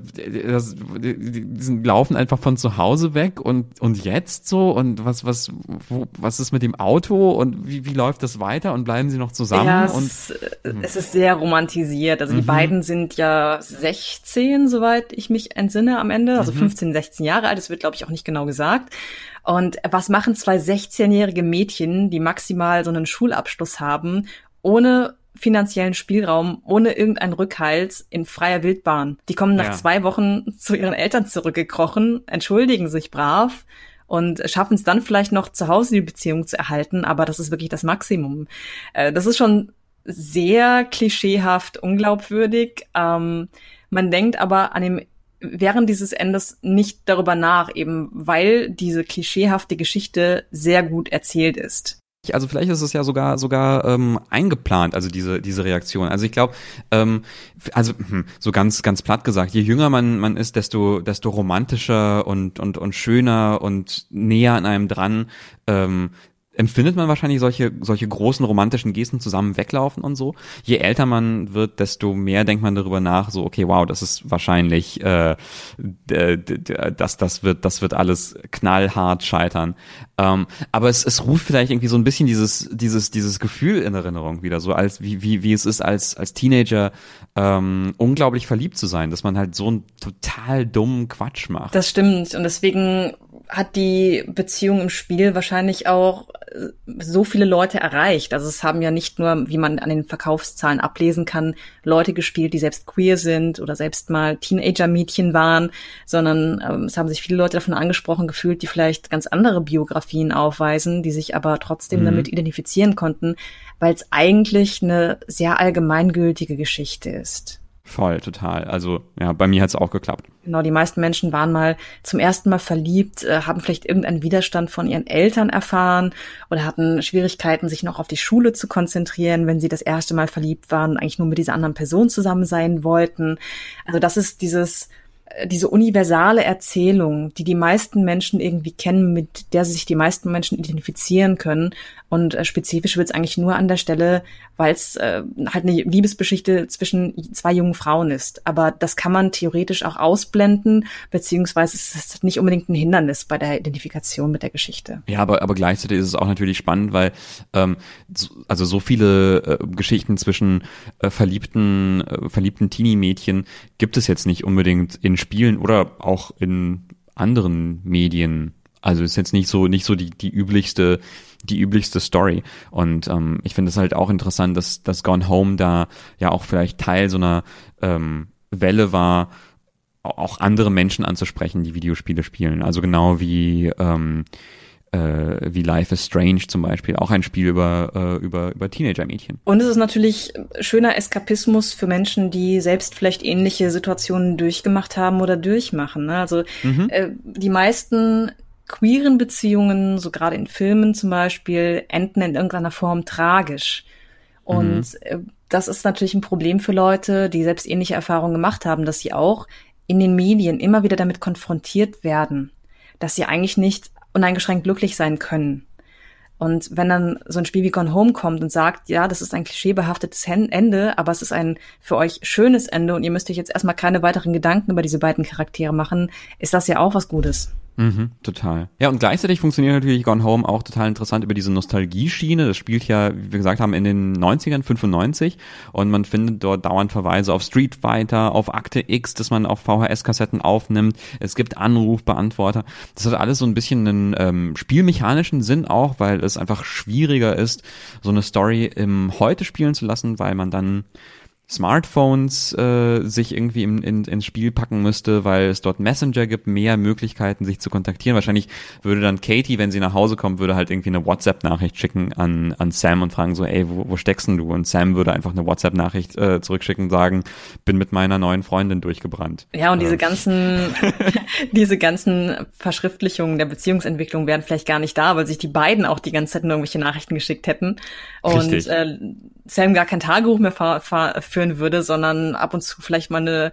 das, die, die laufen einfach von zu Hause weg und und jetzt so? Und was was wo, was ist mit dem Auto? Und wie, wie läuft das weiter? Und bleiben sie noch zusammen? Ja, und es, hm. es ist sehr romantisiert. Also mhm. die beiden sind ja 16 soweit ich mich entsinne am Ende. Also mhm. 15 16 Jahre alt. Das wird glaube ich auch nicht genau gesagt. Und was machen zwei 16-jährige Mädchen die maximal so einen Schulabschluss haben ohne finanziellen Spielraum ohne irgendeinen Rückhalt in freier Wildbahn. Die kommen nach ja. zwei Wochen zu ihren Eltern zurückgekrochen, entschuldigen sich brav und schaffen es dann vielleicht noch zu Hause die Beziehung zu erhalten, aber das ist wirklich das Maximum. Äh, das ist schon sehr klischeehaft, unglaubwürdig. Ähm, man denkt aber an dem während dieses Endes nicht darüber nach, eben weil diese klischeehafte Geschichte sehr gut erzählt ist also vielleicht ist es ja sogar sogar ähm, eingeplant, also diese diese Reaktion. Also ich glaube, ähm, also hm, so ganz ganz platt gesagt, je jünger man man ist, desto desto romantischer und und und schöner und näher an einem dran ähm, empfindet man wahrscheinlich solche, solche großen romantischen Gesten zusammen weglaufen und so. Je älter man wird, desto mehr denkt man darüber nach, so, okay, wow, das ist wahrscheinlich, äh, das, das wird, das wird alles knallhart scheitern. Ähm, aber es, es ruft vielleicht irgendwie so ein bisschen dieses, dieses, dieses Gefühl in Erinnerung wieder, so als, wie, wie, wie es ist, als, als Teenager ähm, unglaublich verliebt zu sein, dass man halt so einen total dummen Quatsch macht. Das stimmt. Und deswegen hat die Beziehung im Spiel wahrscheinlich auch äh, so viele Leute erreicht. Also es haben ja nicht nur, wie man an den Verkaufszahlen ablesen kann, Leute gespielt, die selbst queer sind oder selbst mal Teenager-Mädchen waren, sondern ähm, es haben sich viele Leute davon angesprochen gefühlt, die vielleicht ganz andere Biografien aufweisen, die sich aber trotzdem mhm. damit identifizieren konnten, weil es eigentlich eine sehr allgemeingültige Geschichte ist. Voll, total. Also ja, bei mir hat es auch geklappt. Genau, die meisten Menschen waren mal zum ersten Mal verliebt, äh, haben vielleicht irgendeinen Widerstand von ihren Eltern erfahren oder hatten Schwierigkeiten, sich noch auf die Schule zu konzentrieren, wenn sie das erste Mal verliebt waren und eigentlich nur mit dieser anderen Person zusammen sein wollten. Also das ist dieses äh, diese universale Erzählung, die die meisten Menschen irgendwie kennen, mit der sich die meisten Menschen identifizieren können. Und äh, spezifisch wird es eigentlich nur an der Stelle, weil es äh, halt eine Liebesgeschichte zwischen zwei jungen Frauen ist. Aber das kann man theoretisch auch ausblenden, beziehungsweise es ist nicht unbedingt ein Hindernis bei der Identifikation mit der Geschichte. Ja, aber, aber gleichzeitig ist es auch natürlich spannend, weil ähm, so, also so viele äh, Geschichten zwischen äh, verliebten, äh, verliebten Teenie-Mädchen gibt es jetzt nicht unbedingt in Spielen oder auch in anderen Medien. Also ist jetzt nicht so nicht so die die üblichste die üblichste Story. Und ähm, ich finde es halt auch interessant, dass dass Gone Home da ja auch vielleicht Teil so einer ähm, Welle war auch andere Menschen anzusprechen, die Videospiele spielen. Also genau wie ähm, äh, wie Life is Strange zum Beispiel, auch ein Spiel über, äh, über, über Teenager-Mädchen. Und es ist natürlich schöner Eskapismus für Menschen, die selbst vielleicht ähnliche Situationen durchgemacht haben oder durchmachen. Ne? Also mhm. äh, die meisten queeren Beziehungen, so gerade in Filmen zum Beispiel, enden in irgendeiner Form tragisch. Und mhm. Äh, das ist natürlich ein Problem für Leute, die selbst ähnliche Erfahrungen gemacht haben, dass sie auch in den Medien immer wieder damit konfrontiert werden, dass sie eigentlich nicht uneingeschränkt glücklich sein können. Und wenn dann so ein Spiel wie Gone Home kommt und sagt, ja, das ist ein klischeebehaftetes Ende, aber es ist ein für euch schönes Ende und ihr müsst euch jetzt erstmal keine weiteren Gedanken über diese beiden Charaktere machen, ist das ja auch was Gutes. Mhm, total. Ja, und gleichzeitig funktioniert natürlich Gone Home auch total interessant über diese Nostalgie-Schiene. Das spielt ja, wie wir gesagt haben, in den 90ern, 95. Und man findet dort dauernd Verweise auf Street Fighter, auf Akte X, dass man auf VHS-Kassetten aufnimmt. Es gibt Anrufbeantworter. Das hat alles so ein bisschen einen ähm, spielmechanischen Sinn auch, weil es einfach schwieriger ist, so eine Story im Heute spielen zu lassen, weil man dann Smartphones äh, sich irgendwie in, in, ins Spiel packen müsste, weil es dort Messenger gibt, mehr Möglichkeiten, sich zu kontaktieren. Wahrscheinlich würde dann Katie, wenn sie nach Hause kommt, würde halt irgendwie eine WhatsApp-Nachricht schicken an, an Sam und fragen so, ey, wo, wo steckst denn du? Und Sam würde einfach eine WhatsApp-Nachricht äh, zurückschicken und sagen, bin mit meiner neuen Freundin durchgebrannt. Ja, und diese ganzen, [LAUGHS] diese ganzen Verschriftlichungen der Beziehungsentwicklung wären vielleicht gar nicht da, weil sich die beiden auch die ganze Zeit nur irgendwelche Nachrichten geschickt hätten. Und äh, Sam gar kein Tagebuch mehr führen würde, sondern ab und zu vielleicht mal eine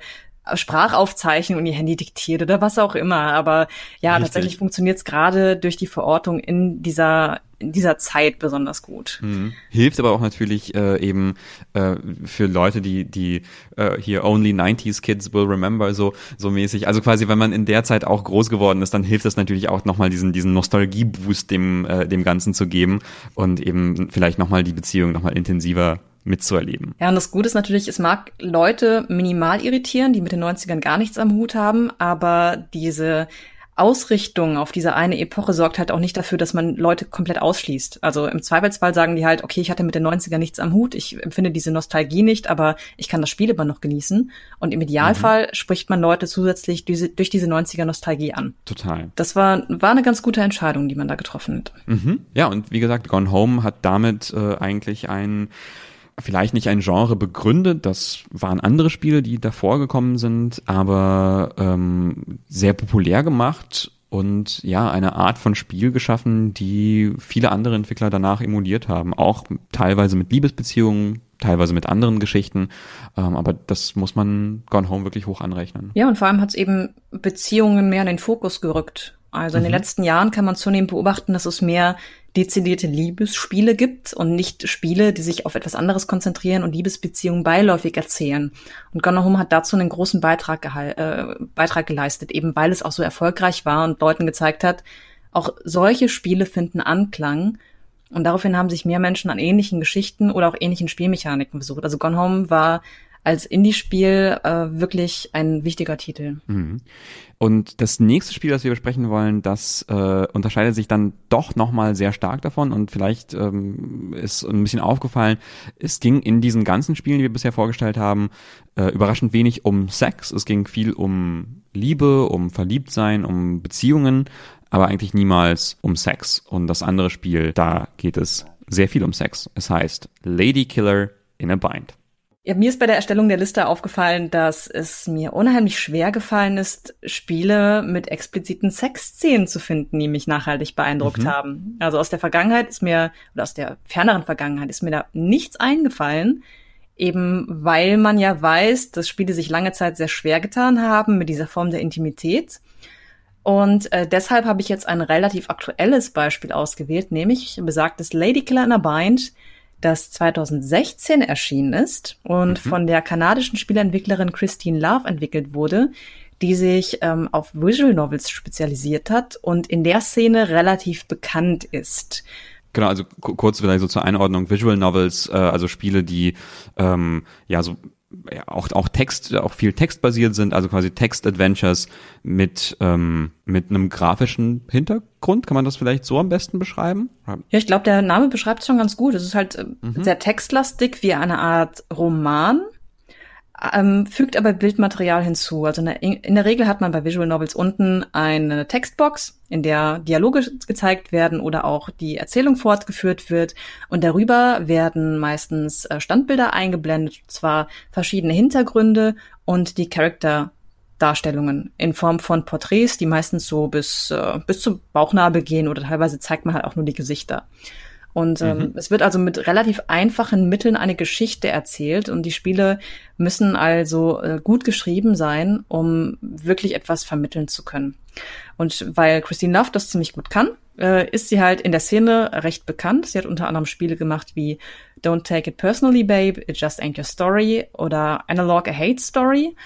Sprachaufzeichnung und ihr Handy diktiert oder was auch immer. Aber ja, Richtig. tatsächlich funktioniert es gerade durch die Verortung in dieser in dieser Zeit besonders gut. Mhm. Hilft aber auch natürlich äh, eben äh, für Leute, die die äh, hier Only 90s Kids will remember so so mäßig. Also quasi, wenn man in der Zeit auch groß geworden ist, dann hilft es natürlich auch nochmal diesen diesen Nostalgie-Boost dem äh, dem Ganzen zu geben und eben vielleicht nochmal die Beziehung nochmal intensiver mitzuerleben. Ja, und das Gute ist natürlich, es mag Leute minimal irritieren, die mit den 90ern gar nichts am Hut haben, aber diese Ausrichtung auf diese eine Epoche sorgt halt auch nicht dafür, dass man Leute komplett ausschließt. Also im Zweifelsfall sagen die halt, okay, ich hatte mit den 90ern nichts am Hut, ich empfinde diese Nostalgie nicht, aber ich kann das Spiel aber noch genießen. Und im Idealfall mhm. spricht man Leute zusätzlich diese, durch diese 90er Nostalgie an. Total. Das war, war eine ganz gute Entscheidung, die man da getroffen hat. Mhm. Ja, und wie gesagt, Gone Home hat damit äh, eigentlich ein vielleicht nicht ein Genre begründet, das waren andere Spiele, die davor gekommen sind, aber ähm, sehr populär gemacht und ja, eine Art von Spiel geschaffen, die viele andere Entwickler danach emuliert haben, auch teilweise mit Liebesbeziehungen, teilweise mit anderen Geschichten, ähm, aber das muss man Gone Home wirklich hoch anrechnen. Ja, und vor allem hat es eben Beziehungen mehr in den Fokus gerückt. Also in mhm. den letzten Jahren kann man zunehmend beobachten, dass es mehr dezidierte Liebesspiele gibt und nicht Spiele, die sich auf etwas anderes konzentrieren und Liebesbeziehungen beiläufig erzählen. Und Gone Home hat dazu einen großen Beitrag, äh, Beitrag geleistet, eben weil es auch so erfolgreich war und Leuten gezeigt hat, auch solche Spiele finden Anklang. Und daraufhin haben sich mehr Menschen an ähnlichen Geschichten oder auch ähnlichen Spielmechaniken versucht. Also Gone Home war als Indie-Spiel äh, wirklich ein wichtiger Titel. Mhm. Und das nächste Spiel, das wir besprechen wollen, das äh, unterscheidet sich dann doch nochmal sehr stark davon und vielleicht ähm, ist ein bisschen aufgefallen, es ging in diesen ganzen Spielen, die wir bisher vorgestellt haben, äh, überraschend wenig um Sex. Es ging viel um Liebe, um Verliebtsein, um Beziehungen, aber eigentlich niemals um Sex. Und das andere Spiel, da geht es sehr viel um Sex. Es heißt Lady Killer in a Bind. Ja, mir ist bei der Erstellung der Liste aufgefallen, dass es mir unheimlich schwer gefallen ist, Spiele mit expliziten Sexszenen zu finden, die mich nachhaltig beeindruckt mhm. haben. Also aus der Vergangenheit ist mir, oder aus der ferneren Vergangenheit ist mir da nichts eingefallen, eben weil man ja weiß, dass Spiele sich lange Zeit sehr schwer getan haben mit dieser Form der Intimität. Und äh, deshalb habe ich jetzt ein relativ aktuelles Beispiel ausgewählt, nämlich besagtes Lady Killer in a Bind, das 2016 erschienen ist und mhm. von der kanadischen Spielentwicklerin Christine Love entwickelt wurde, die sich ähm, auf Visual Novels spezialisiert hat und in der Szene relativ bekannt ist. Genau, also kurz vielleicht so zur Einordnung. Visual Novels, äh, also Spiele, die ähm, ja so ja, auch, auch Text, auch viel textbasiert sind, also quasi Text-Adventures mit, ähm, mit einem grafischen Hintergrund. Kann man das vielleicht so am besten beschreiben? Ja, ich glaube, der Name beschreibt es schon ganz gut. Es ist halt äh, mhm. sehr textlastig, wie eine Art Roman. Ähm, fügt aber Bildmaterial hinzu. Also in der Regel hat man bei Visual Novels unten eine Textbox, in der Dialoge gezeigt werden oder auch die Erzählung fortgeführt wird. Und darüber werden meistens äh, Standbilder eingeblendet, zwar verschiedene Hintergründe und die Charakter Darstellungen in Form von Porträts, die meistens so bis, äh, bis zum Bauchnabel gehen oder teilweise zeigt man halt auch nur die Gesichter. Und ähm, mhm. es wird also mit relativ einfachen Mitteln eine Geschichte erzählt und die Spiele müssen also äh, gut geschrieben sein, um wirklich etwas vermitteln zu können. Und weil Christine Love das ziemlich gut kann, äh, ist sie halt in der Szene recht bekannt. Sie hat unter anderem Spiele gemacht wie Don't Take It Personally, Babe, It Just Ain't Your Story oder Analog a Hate Story.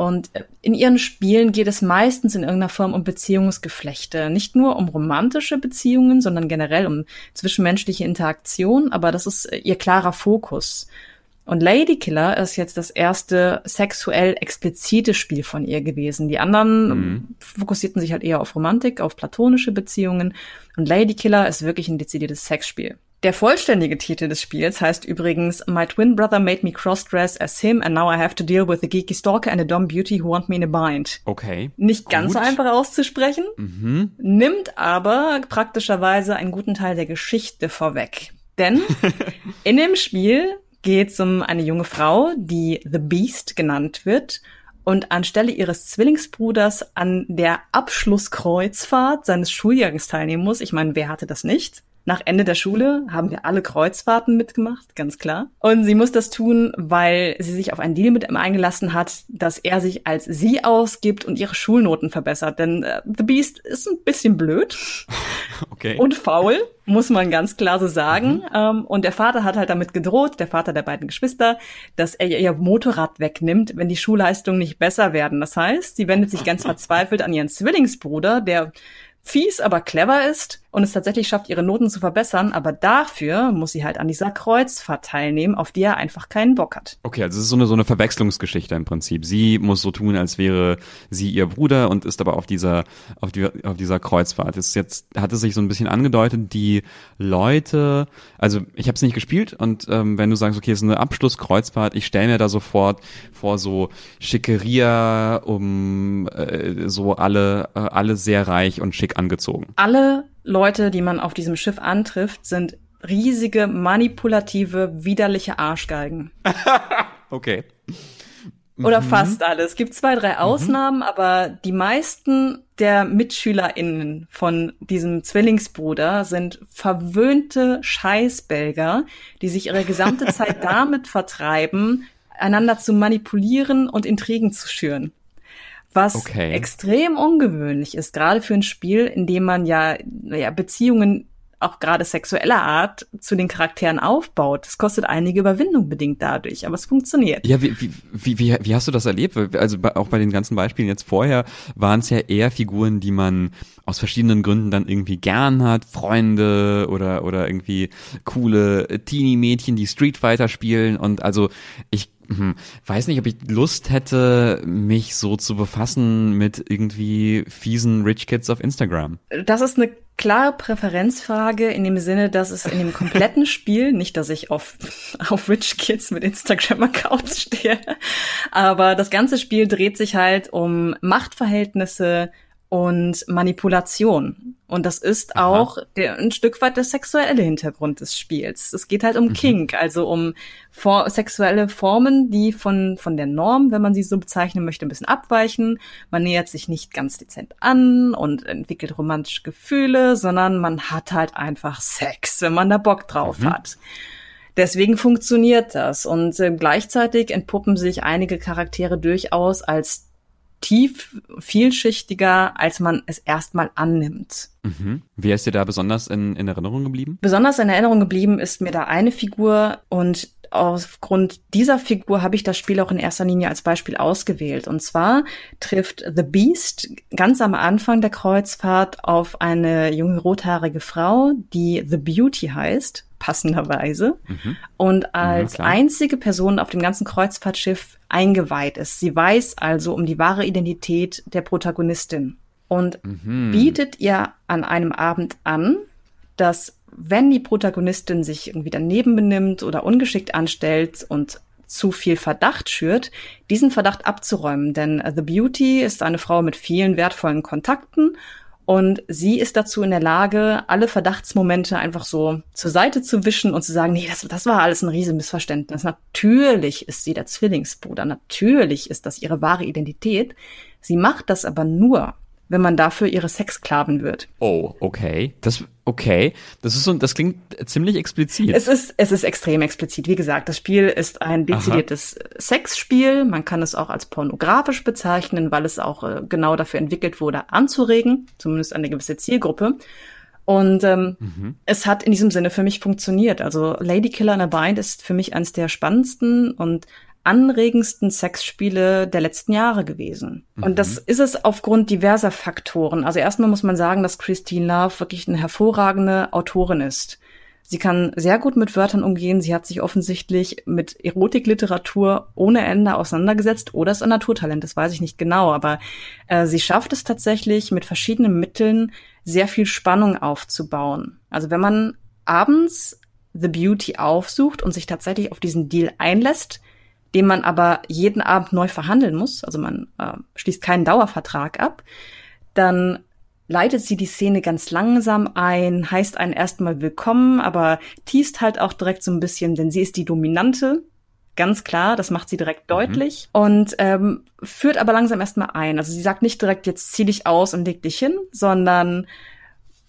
Und in ihren Spielen geht es meistens in irgendeiner Form um Beziehungsgeflechte. Nicht nur um romantische Beziehungen, sondern generell um zwischenmenschliche Interaktion, aber das ist ihr klarer Fokus. Und Lady Killer ist jetzt das erste sexuell explizite Spiel von ihr gewesen. Die anderen mhm. fokussierten sich halt eher auf Romantik, auf platonische Beziehungen. Und Lady Killer ist wirklich ein dezidiertes Sexspiel. Der vollständige Titel des Spiels heißt übrigens My twin brother made me crossdress as him and now I have to deal with a geeky stalker and a dumb beauty who want me in a bind. Okay. Nicht Gut. ganz so einfach auszusprechen, mhm. nimmt aber praktischerweise einen guten Teil der Geschichte vorweg. Denn [LAUGHS] in dem Spiel geht es um eine junge Frau, die The Beast genannt wird und anstelle ihres Zwillingsbruders an der Abschlusskreuzfahrt seines Schuljahres teilnehmen muss. Ich meine, wer hatte das nicht? Nach Ende der Schule haben wir alle Kreuzfahrten mitgemacht, ganz klar. Und sie muss das tun, weil sie sich auf einen Deal mit ihm eingelassen hat, dass er sich als sie ausgibt und ihre Schulnoten verbessert. Denn äh, The Beast ist ein bisschen blöd [LAUGHS] okay. und faul, muss man ganz klar so sagen. Mhm. Ähm, und der Vater hat halt damit gedroht, der Vater der beiden Geschwister, dass er ihr Motorrad wegnimmt, wenn die Schulleistungen nicht besser werden. Das heißt, sie wendet sich ganz verzweifelt an ihren Zwillingsbruder, der fies, aber clever ist und es tatsächlich schafft, ihre Noten zu verbessern, aber dafür muss sie halt an dieser Kreuzfahrt teilnehmen, auf die er einfach keinen Bock hat. Okay, also es ist so eine, so eine Verwechslungsgeschichte im Prinzip. Sie muss so tun, als wäre sie ihr Bruder und ist aber auf dieser, auf, die, auf dieser Kreuzfahrt. Es ist jetzt, hat es sich so ein bisschen angedeutet, die Leute, also ich habe es nicht gespielt und ähm, wenn du sagst, okay, es ist eine Abschlusskreuzfahrt, ich stelle mir da sofort vor so Schickeria, um äh, so alle, äh, alle sehr reich und schick angezogen. Alle Leute, die man auf diesem Schiff antrifft, sind riesige, manipulative, widerliche Arschgeigen. [LAUGHS] okay. Oder mhm. fast alle. Es gibt zwei, drei mhm. Ausnahmen, mhm. aber die meisten der MitschülerInnen von diesem Zwillingsbruder sind verwöhnte Scheißbelger, die sich ihre gesamte Zeit [LAUGHS] damit vertreiben, einander zu manipulieren und Intrigen zu schüren was okay. extrem ungewöhnlich ist, gerade für ein Spiel, in dem man ja, ja Beziehungen auch gerade sexueller Art zu den Charakteren aufbaut. Es kostet einige Überwindung bedingt dadurch, aber es funktioniert. Ja, wie, wie, wie, wie hast du das erlebt? Also auch bei den ganzen Beispielen jetzt vorher waren es ja eher Figuren, die man aus verschiedenen Gründen dann irgendwie gern hat, Freunde oder oder irgendwie coole Teenie-Mädchen, die Street Fighter spielen und also ich hm, weiß nicht, ob ich Lust hätte, mich so zu befassen mit irgendwie fiesen Rich Kids auf Instagram. Das ist eine klare Präferenzfrage in dem Sinne, dass es in dem kompletten [LAUGHS] Spiel, nicht, dass ich auf, auf Rich Kids mit Instagram-Accounts stehe, aber das ganze Spiel dreht sich halt um Machtverhältnisse, und Manipulation. Und das ist Aha. auch der, ein Stück weit der sexuelle Hintergrund des Spiels. Es geht halt um mhm. Kink, also um for sexuelle Formen, die von, von der Norm, wenn man sie so bezeichnen möchte, ein bisschen abweichen. Man nähert sich nicht ganz dezent an und entwickelt romantische Gefühle, sondern man hat halt einfach Sex, wenn man da Bock drauf mhm. hat. Deswegen funktioniert das. Und äh, gleichzeitig entpuppen sich einige Charaktere durchaus als tief, vielschichtiger, als man es erstmal annimmt. Mhm. Wer ist dir da besonders in, in Erinnerung geblieben? Besonders in Erinnerung geblieben ist mir da eine Figur und aufgrund dieser Figur habe ich das Spiel auch in erster Linie als Beispiel ausgewählt. Und zwar trifft The Beast ganz am Anfang der Kreuzfahrt auf eine junge rothaarige Frau, die The Beauty heißt, passenderweise. Mhm. Und als ja, einzige Person auf dem ganzen Kreuzfahrtschiff eingeweiht ist. Sie weiß also um die wahre Identität der Protagonistin und mhm. bietet ihr an einem Abend an, dass wenn die Protagonistin sich irgendwie daneben benimmt oder ungeschickt anstellt und zu viel Verdacht schürt, diesen Verdacht abzuräumen. Denn The Beauty ist eine Frau mit vielen wertvollen Kontakten und sie ist dazu in der Lage, alle Verdachtsmomente einfach so zur Seite zu wischen und zu sagen, nee, das, das war alles ein riesen Missverständnis. Natürlich ist sie der Zwillingsbruder. Natürlich ist das ihre wahre Identität. Sie macht das aber nur, wenn man dafür ihre Sexsklaven wird. Oh, okay. Das, okay. Das ist so, das klingt ziemlich explizit. Es ist, es ist extrem explizit. Wie gesagt, das Spiel ist ein dezidiertes Aha. Sexspiel. Man kann es auch als pornografisch bezeichnen, weil es auch äh, genau dafür entwickelt wurde, anzuregen. Zumindest eine gewisse Zielgruppe. Und ähm, mhm. es hat in diesem Sinne für mich funktioniert. Also Lady Killer in a Bind ist für mich eines der spannendsten und anregendsten Sexspiele der letzten Jahre gewesen. Mhm. Und das ist es aufgrund diverser Faktoren. Also erstmal muss man sagen, dass Christine Love wirklich eine hervorragende Autorin ist. Sie kann sehr gut mit Wörtern umgehen. Sie hat sich offensichtlich mit Erotikliteratur ohne Ende auseinandergesetzt oder ist ein Naturtalent, das weiß ich nicht genau. Aber äh, sie schafft es tatsächlich mit verschiedenen Mitteln sehr viel Spannung aufzubauen. Also wenn man abends The Beauty aufsucht und sich tatsächlich auf diesen Deal einlässt, den man aber jeden Abend neu verhandeln muss, also man äh, schließt keinen Dauervertrag ab, dann leitet sie die Szene ganz langsam ein, heißt einen erstmal willkommen, aber teast halt auch direkt so ein bisschen, denn sie ist die Dominante, ganz klar, das macht sie direkt mhm. deutlich und ähm, führt aber langsam erstmal ein. Also sie sagt nicht direkt, jetzt zieh dich aus und leg dich hin, sondern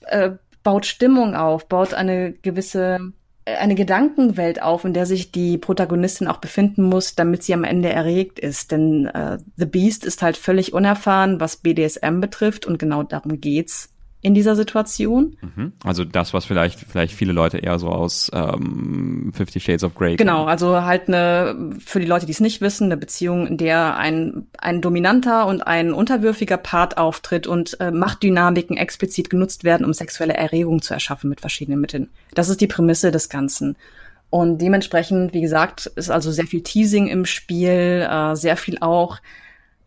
äh, baut Stimmung auf, baut eine gewisse eine Gedankenwelt auf, in der sich die Protagonistin auch befinden muss, damit sie am Ende erregt ist. Denn äh, The Beast ist halt völlig unerfahren, was BDSM betrifft und genau darum geht's in dieser Situation. Mhm. Also das, was vielleicht vielleicht viele Leute eher so aus ähm, Fifty Shades of Grey. Genau, also halt eine für die Leute, die es nicht wissen, eine Beziehung, in der ein ein dominanter und ein unterwürfiger Part auftritt und äh, Machtdynamiken explizit genutzt werden, um sexuelle Erregung zu erschaffen mit verschiedenen Mitteln. Das ist die Prämisse des Ganzen. Und dementsprechend, wie gesagt, ist also sehr viel Teasing im Spiel, äh, sehr viel auch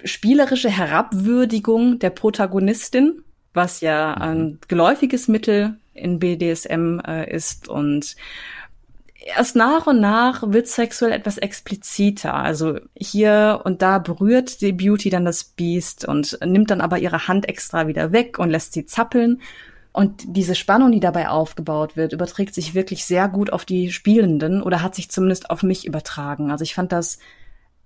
spielerische Herabwürdigung der Protagonistin was ja ein geläufiges Mittel in BDSM äh, ist und erst nach und nach wird sexuell etwas expliziter. Also hier und da berührt die Beauty dann das Biest und nimmt dann aber ihre Hand extra wieder weg und lässt sie zappeln. Und diese Spannung, die dabei aufgebaut wird, überträgt sich wirklich sehr gut auf die Spielenden oder hat sich zumindest auf mich übertragen. Also ich fand das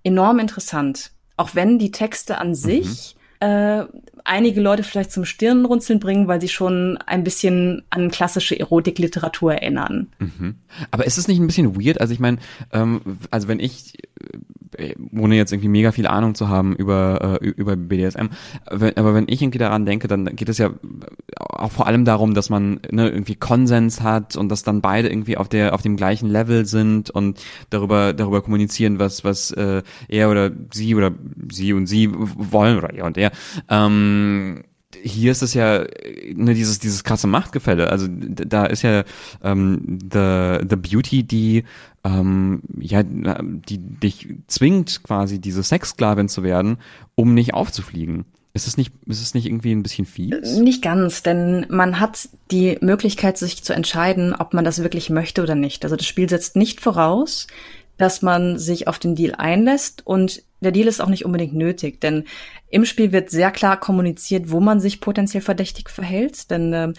enorm interessant. Auch wenn die Texte an mhm. sich äh, einige Leute vielleicht zum Stirnrunzeln bringen, weil sie schon ein bisschen an klassische Erotikliteratur erinnern. Mhm. Aber ist es nicht ein bisschen weird? Also ich meine, ähm, also wenn ich ohne jetzt irgendwie mega viel Ahnung zu haben über, äh, über BDSM. Aber wenn ich irgendwie daran denke, dann geht es ja auch vor allem darum, dass man ne, irgendwie Konsens hat und dass dann beide irgendwie auf der auf dem gleichen Level sind und darüber darüber kommunizieren, was was äh, er oder sie oder sie und sie wollen oder er und er. Ähm, hier ist es ja ne, dieses dieses krasse Machtgefälle. Also da ist ja ähm, the the Beauty, die ähm, ja die dich zwingt quasi diese Sexsklavin zu werden, um nicht aufzufliegen. Ist es nicht ist es nicht irgendwie ein bisschen fies? Nicht ganz, denn man hat die Möglichkeit, sich zu entscheiden, ob man das wirklich möchte oder nicht. Also das Spiel setzt nicht voraus, dass man sich auf den Deal einlässt und der Deal ist auch nicht unbedingt nötig, denn im Spiel wird sehr klar kommuniziert, wo man sich potenziell verdächtig verhält, denn äh,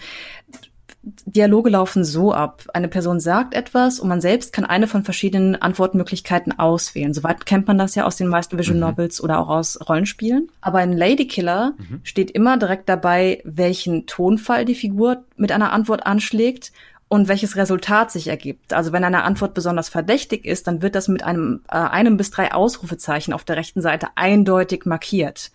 Dialoge laufen so ab. Eine Person sagt etwas und man selbst kann eine von verschiedenen Antwortmöglichkeiten auswählen. Soweit kennt man das ja aus den meisten Visual mhm. Novels oder auch aus Rollenspielen. Aber in Lady Killer mhm. steht immer direkt dabei, welchen Tonfall die Figur mit einer Antwort anschlägt und welches Resultat sich ergibt. Also wenn eine Antwort besonders verdächtig ist, dann wird das mit einem, äh, einem bis drei Ausrufezeichen auf der rechten Seite eindeutig markiert.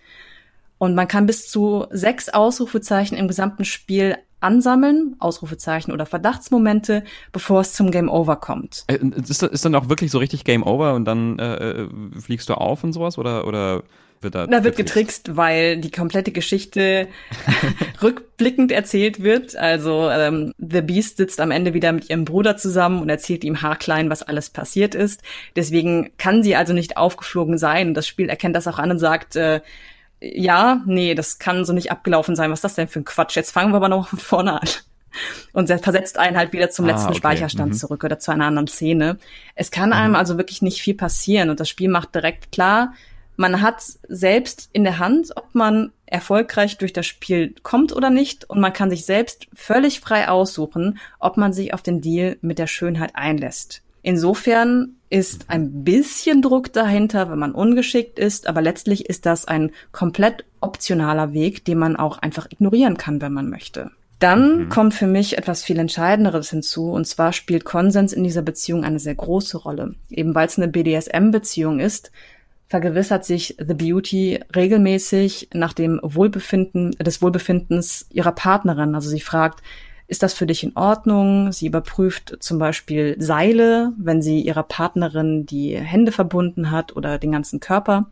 Und man kann bis zu sechs Ausrufezeichen im gesamten Spiel ansammeln, Ausrufezeichen oder Verdachtsmomente, bevor es zum Game Over kommt. Äh, ist, ist dann auch wirklich so richtig Game Over und dann äh, äh fliegst du auf und sowas oder oder wird da, da wird getrickst, weil die komplette Geschichte [LAUGHS] rückblickend erzählt wird. Also ähm, The Beast sitzt am Ende wieder mit ihrem Bruder zusammen und erzählt ihm haarklein, was alles passiert ist. Deswegen kann sie also nicht aufgeflogen sein. Das Spiel erkennt das auch an und sagt, äh, ja, nee, das kann so nicht abgelaufen sein. Was ist das denn für ein Quatsch? Jetzt fangen wir aber noch von vorne an. und versetzt einen halt wieder zum ah, letzten okay. Speicherstand mhm. zurück oder zu einer anderen Szene. Es kann einem mhm. also wirklich nicht viel passieren und das Spiel macht direkt klar, man hat selbst in der Hand, ob man erfolgreich durch das Spiel kommt oder nicht und man kann sich selbst völlig frei aussuchen, ob man sich auf den Deal mit der Schönheit einlässt. Insofern ist ein bisschen Druck dahinter, wenn man ungeschickt ist, aber letztlich ist das ein komplett optionaler Weg, den man auch einfach ignorieren kann, wenn man möchte. Dann mhm. kommt für mich etwas viel Entscheidenderes hinzu, und zwar spielt Konsens in dieser Beziehung eine sehr große Rolle. Eben weil es eine BDSM-Beziehung ist, vergewissert sich The Beauty regelmäßig nach dem Wohlbefinden, des Wohlbefindens ihrer Partnerin. Also sie fragt, ist das für dich in Ordnung? Sie überprüft zum Beispiel Seile, wenn sie ihrer Partnerin die Hände verbunden hat oder den ganzen Körper,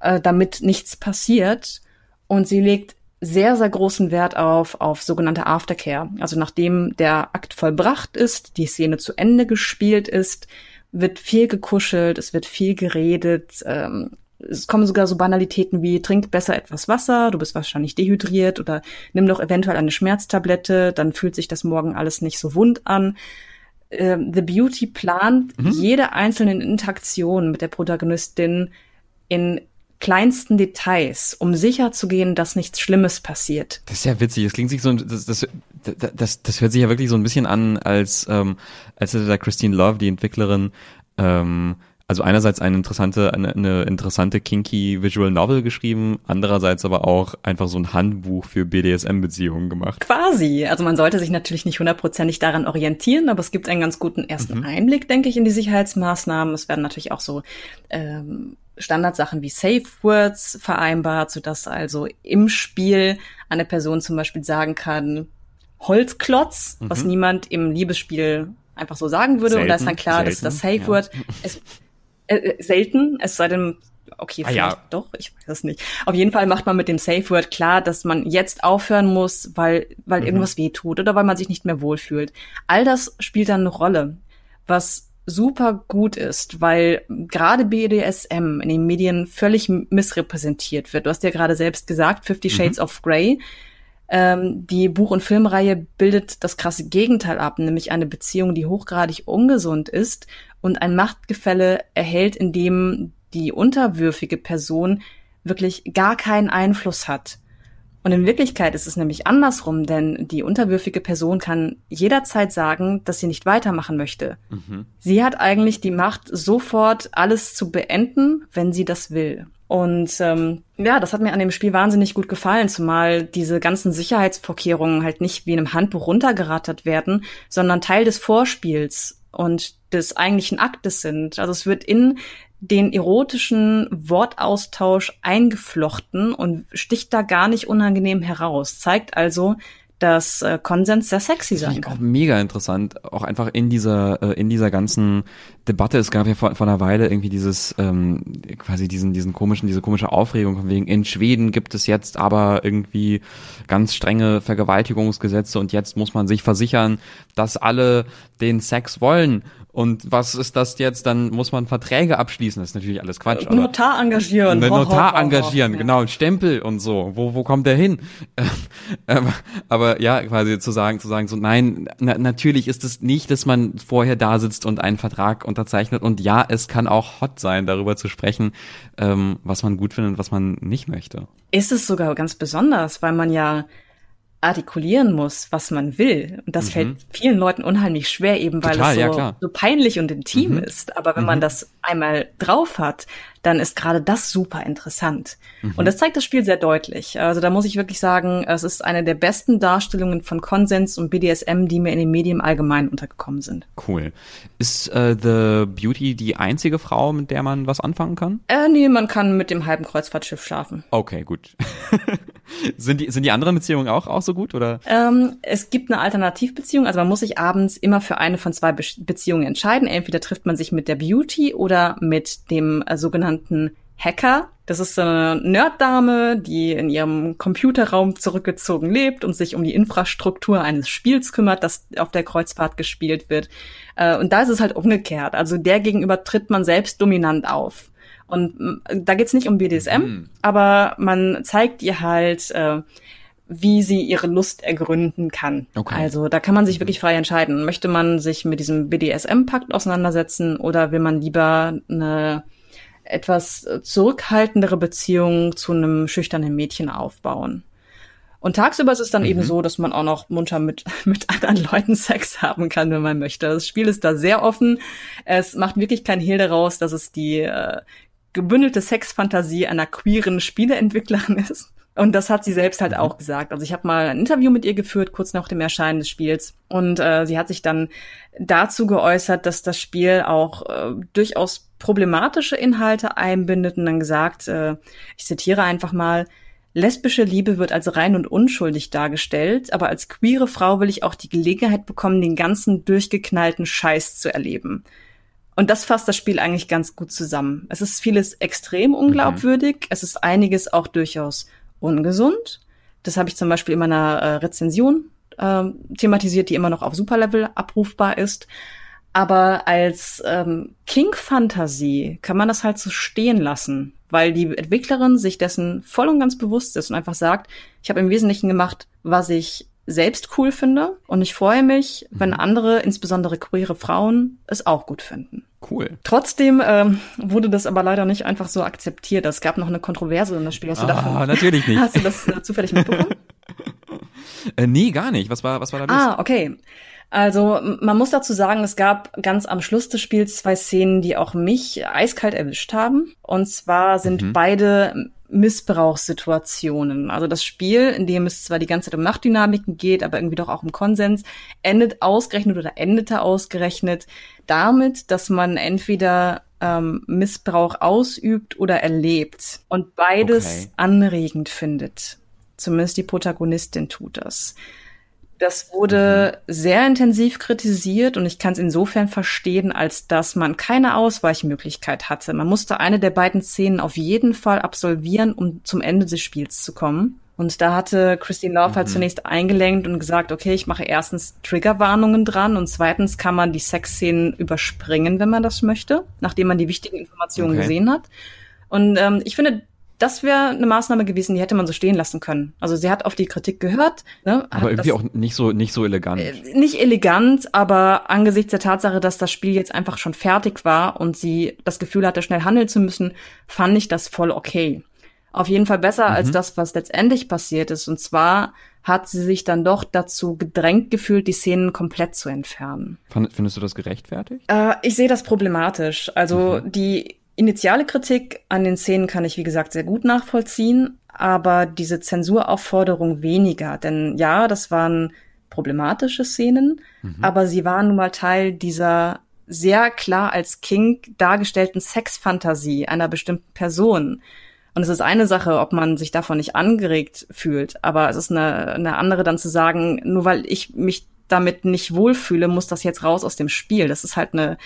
äh, damit nichts passiert. Und sie legt sehr, sehr großen Wert auf, auf sogenannte Aftercare. Also nachdem der Akt vollbracht ist, die Szene zu Ende gespielt ist, wird viel gekuschelt, es wird viel geredet, ähm, es kommen sogar so Banalitäten wie trink besser etwas Wasser, du bist wahrscheinlich dehydriert oder nimm doch eventuell eine Schmerztablette, dann fühlt sich das morgen alles nicht so wund an. Ähm, The Beauty plant mhm. jede einzelne Interaktion mit der Protagonistin in kleinsten Details, um sicher zu gehen, dass nichts Schlimmes passiert. Das ist ja witzig. Das klingt sich so, das, das, das, das hört sich ja wirklich so ein bisschen an, als ähm, als hätte da Christine Love, die Entwicklerin, ähm, also einerseits eine interessante, eine, eine interessante kinky Visual Novel geschrieben, andererseits aber auch einfach so ein Handbuch für BDSM-Beziehungen gemacht. Quasi. Also man sollte sich natürlich nicht hundertprozentig daran orientieren, aber es gibt einen ganz guten ersten mhm. Einblick, denke ich, in die Sicherheitsmaßnahmen. Es werden natürlich auch so ähm, Standardsachen wie Safe Words vereinbart, sodass also im Spiel eine Person zum Beispiel sagen kann, Holzklotz, mhm. was niemand im Liebesspiel einfach so sagen würde. Selten, und da ist dann klar, selten, dass das Safe Word ja. ist äh, äh, selten, es sei denn, okay, vielleicht ah, ja. doch, ich weiß es nicht. Auf jeden Fall macht man mit dem Safe Word klar, dass man jetzt aufhören muss, weil, weil mhm. irgendwas weh tut oder weil man sich nicht mehr wohlfühlt. All das spielt dann eine Rolle, was super gut ist, weil gerade BDSM in den Medien völlig missrepräsentiert wird. Du hast ja gerade selbst gesagt, Fifty mhm. Shades mhm. of Grey. Ähm, die Buch- und Filmreihe bildet das krasse Gegenteil ab, nämlich eine Beziehung, die hochgradig ungesund ist und ein Machtgefälle erhält, in dem die unterwürfige Person wirklich gar keinen Einfluss hat. Und in Wirklichkeit ist es nämlich andersrum, denn die unterwürfige Person kann jederzeit sagen, dass sie nicht weitermachen möchte. Mhm. Sie hat eigentlich die Macht, sofort alles zu beenden, wenn sie das will. Und ähm, ja, das hat mir an dem Spiel wahnsinnig gut gefallen, zumal diese ganzen Sicherheitsvorkehrungen halt nicht wie in einem Handbuch runtergerattert werden, sondern Teil des Vorspiels und des eigentlichen Aktes sind. Also es wird in den erotischen Wortaustausch eingeflochten und sticht da gar nicht unangenehm heraus. Zeigt also, dass äh, Konsens sehr sexy sein kann. Auch mega interessant, auch einfach in dieser äh, in dieser ganzen Debatte. Es gab ja vor, vor einer Weile irgendwie dieses ähm, quasi diesen diesen komischen diese komische Aufregung von wegen in Schweden gibt es jetzt aber irgendwie ganz strenge Vergewaltigungsgesetze und jetzt muss man sich versichern, dass alle den Sex wollen und was ist das jetzt? Dann muss man Verträge abschließen. Das ist natürlich alles Quatsch. Aber Notar engagieren. Notar engagieren, genau. Stempel und so. Wo, wo kommt der hin? aber, [LAUGHS] aber ja, quasi zu sagen, zu sagen, so nein, na, natürlich ist es nicht, dass man vorher da sitzt und einen Vertrag unterzeichnet. Und ja, es kann auch hot sein, darüber zu sprechen, ähm, was man gut findet und was man nicht möchte. Ist es sogar ganz besonders, weil man ja artikulieren muss, was man will. Und das mhm. fällt vielen Leuten unheimlich schwer, eben weil Total, es so, ja, so, peinlich und intim mhm. ist. Aber wenn mhm. man das einmal drauf hat, dann ist gerade das super interessant. Mhm. Und das zeigt das Spiel sehr deutlich. Also da muss ich wirklich sagen, es ist eine der besten Darstellungen von Konsens und BDSM, die mir in den Medien allgemein untergekommen sind. Cool. Ist äh, The Beauty die einzige Frau, mit der man was anfangen kann? Äh, nee, man kann mit dem halben Kreuzfahrtschiff schlafen. Okay, gut. [LAUGHS] sind, die, sind die anderen Beziehungen auch, auch so gut, oder? Ähm, es gibt eine Alternativbeziehung, also man muss sich abends immer für eine von zwei Be Beziehungen entscheiden. Entweder trifft man sich mit der Beauty oder mit dem äh, sogenannten Hacker. Das ist eine Nerddame, die in ihrem Computerraum zurückgezogen lebt und sich um die Infrastruktur eines Spiels kümmert, das auf der Kreuzfahrt gespielt wird. Äh, und da ist es halt umgekehrt. Also der gegenüber tritt man selbst dominant auf. Und äh, da geht's nicht um BDSM, mhm. aber man zeigt ihr halt, äh, wie sie ihre Lust ergründen kann. Okay. Also da kann man sich wirklich frei entscheiden. Möchte man sich mit diesem BDSM-Pakt auseinandersetzen oder will man lieber eine etwas zurückhaltendere Beziehung zu einem schüchternen Mädchen aufbauen? Und tagsüber ist es dann mhm. eben so, dass man auch noch munter mit, [LAUGHS] mit anderen Leuten Sex haben kann, wenn man möchte. Das Spiel ist da sehr offen. Es macht wirklich kein Hehl daraus, dass es die äh, gebündelte Sexfantasie einer queeren Spieleentwicklerin ist. Und das hat sie selbst halt mhm. auch gesagt. Also ich habe mal ein Interview mit ihr geführt, kurz nach dem Erscheinen des Spiels. Und äh, sie hat sich dann dazu geäußert, dass das Spiel auch äh, durchaus problematische Inhalte einbindet und dann gesagt, äh, ich zitiere einfach mal, Lesbische Liebe wird als rein und unschuldig dargestellt, aber als queere Frau will ich auch die Gelegenheit bekommen, den ganzen durchgeknallten Scheiß zu erleben. Und das fasst das Spiel eigentlich ganz gut zusammen. Es ist vieles extrem unglaubwürdig, mhm. es ist einiges auch durchaus ungesund. Das habe ich zum Beispiel in meiner äh, Rezension äh, thematisiert, die immer noch auf Superlevel abrufbar ist. Aber als ähm, King-Fantasie kann man das halt so stehen lassen weil die Entwicklerin sich dessen voll und ganz bewusst ist und einfach sagt, ich habe im Wesentlichen gemacht, was ich selbst cool finde und ich freue mich, wenn mhm. andere, insbesondere queere Frauen, es auch gut finden. Cool. Trotzdem ähm, wurde das aber leider nicht einfach so akzeptiert. Es gab noch eine Kontroverse in das Spiel. Hast du ah, davon, natürlich nicht. Hast du das äh, zufällig mitbekommen? [LAUGHS] äh, nee, gar nicht. Was war, was war da los? Ah, okay. Also man muss dazu sagen, es gab ganz am Schluss des Spiels zwei Szenen, die auch mich eiskalt erwischt haben. Und zwar sind mhm. beide Missbrauchssituationen. Also das Spiel, in dem es zwar die ganze Zeit um Machtdynamiken geht, aber irgendwie doch auch um Konsens, endet ausgerechnet oder endete ausgerechnet damit, dass man entweder ähm, Missbrauch ausübt oder erlebt und beides okay. anregend findet. Zumindest die Protagonistin tut das. Das wurde mhm. sehr intensiv kritisiert und ich kann es insofern verstehen, als dass man keine Ausweichmöglichkeit hatte. Man musste eine der beiden Szenen auf jeden Fall absolvieren, um zum Ende des Spiels zu kommen. Und da hatte Christine Love halt mhm. halt zunächst eingelenkt und gesagt, okay, ich mache erstens Triggerwarnungen dran und zweitens kann man die Sexszenen überspringen, wenn man das möchte, nachdem man die wichtigen Informationen okay. gesehen hat. Und ähm, ich finde, das wäre eine Maßnahme gewesen, die hätte man so stehen lassen können. Also sie hat auf die Kritik gehört. Ne, aber irgendwie auch nicht so nicht so elegant. Äh, nicht elegant, aber angesichts der Tatsache, dass das Spiel jetzt einfach schon fertig war und sie das Gefühl hatte, schnell handeln zu müssen, fand ich das voll okay. Auf jeden Fall besser mhm. als das, was letztendlich passiert ist. Und zwar hat sie sich dann doch dazu gedrängt gefühlt, die Szenen komplett zu entfernen. Findest du das gerechtfertigt? Äh, ich sehe das problematisch. Also mhm. die Initiale Kritik an den Szenen kann ich, wie gesagt, sehr gut nachvollziehen, aber diese Zensuraufforderung weniger. Denn ja, das waren problematische Szenen, mhm. aber sie waren nun mal Teil dieser sehr klar als King dargestellten Sexfantasie einer bestimmten Person. Und es ist eine Sache, ob man sich davon nicht angeregt fühlt, aber es ist eine, eine andere dann zu sagen, nur weil ich mich damit nicht wohlfühle, muss das jetzt raus aus dem Spiel. Das ist halt eine,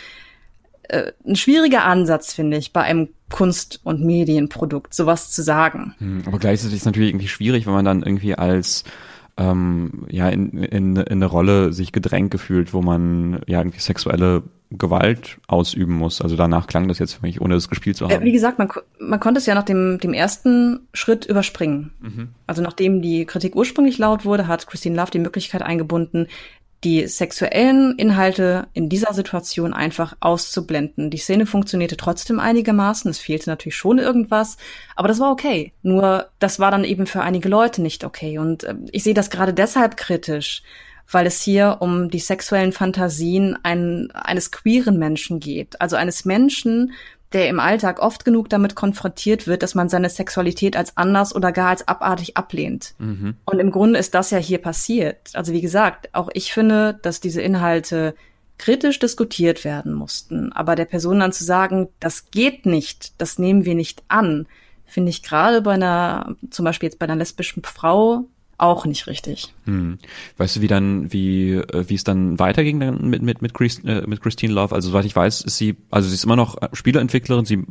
äh, ein schwieriger Ansatz, finde ich, bei einem Kunst- und Medienprodukt, sowas zu sagen. Hm, aber gleichzeitig ist es natürlich irgendwie schwierig, wenn man dann irgendwie als ähm, ja in, in, in eine Rolle sich gedrängt gefühlt, wo man ja irgendwie sexuelle Gewalt ausüben muss. Also danach klang das jetzt für mich, ohne es gespielt zu äh, haben. Äh, wie gesagt, man, man konnte es ja nach dem, dem ersten Schritt überspringen. Mhm. Also nachdem die Kritik ursprünglich laut wurde, hat Christine Love die Möglichkeit eingebunden, die sexuellen Inhalte in dieser Situation einfach auszublenden. Die Szene funktionierte trotzdem einigermaßen, es fehlte natürlich schon irgendwas, aber das war okay. Nur das war dann eben für einige Leute nicht okay. Und äh, ich sehe das gerade deshalb kritisch, weil es hier um die sexuellen Fantasien ein, eines queeren Menschen geht. Also eines Menschen, der im Alltag oft genug damit konfrontiert wird, dass man seine Sexualität als anders oder gar als abartig ablehnt. Mhm. Und im Grunde ist das ja hier passiert. Also wie gesagt, auch ich finde, dass diese Inhalte kritisch diskutiert werden mussten. Aber der Person dann zu sagen, das geht nicht, das nehmen wir nicht an, finde ich gerade bei einer, zum Beispiel jetzt bei einer lesbischen Frau, auch nicht richtig. Hm. Weißt du, wie dann, wie, äh, wie es dann weiterging dann mit, mit, mit, Christ, äh, mit Christine Love? Also, soweit ich weiß, ist sie, also sie ist immer noch Spieleentwicklerin, sie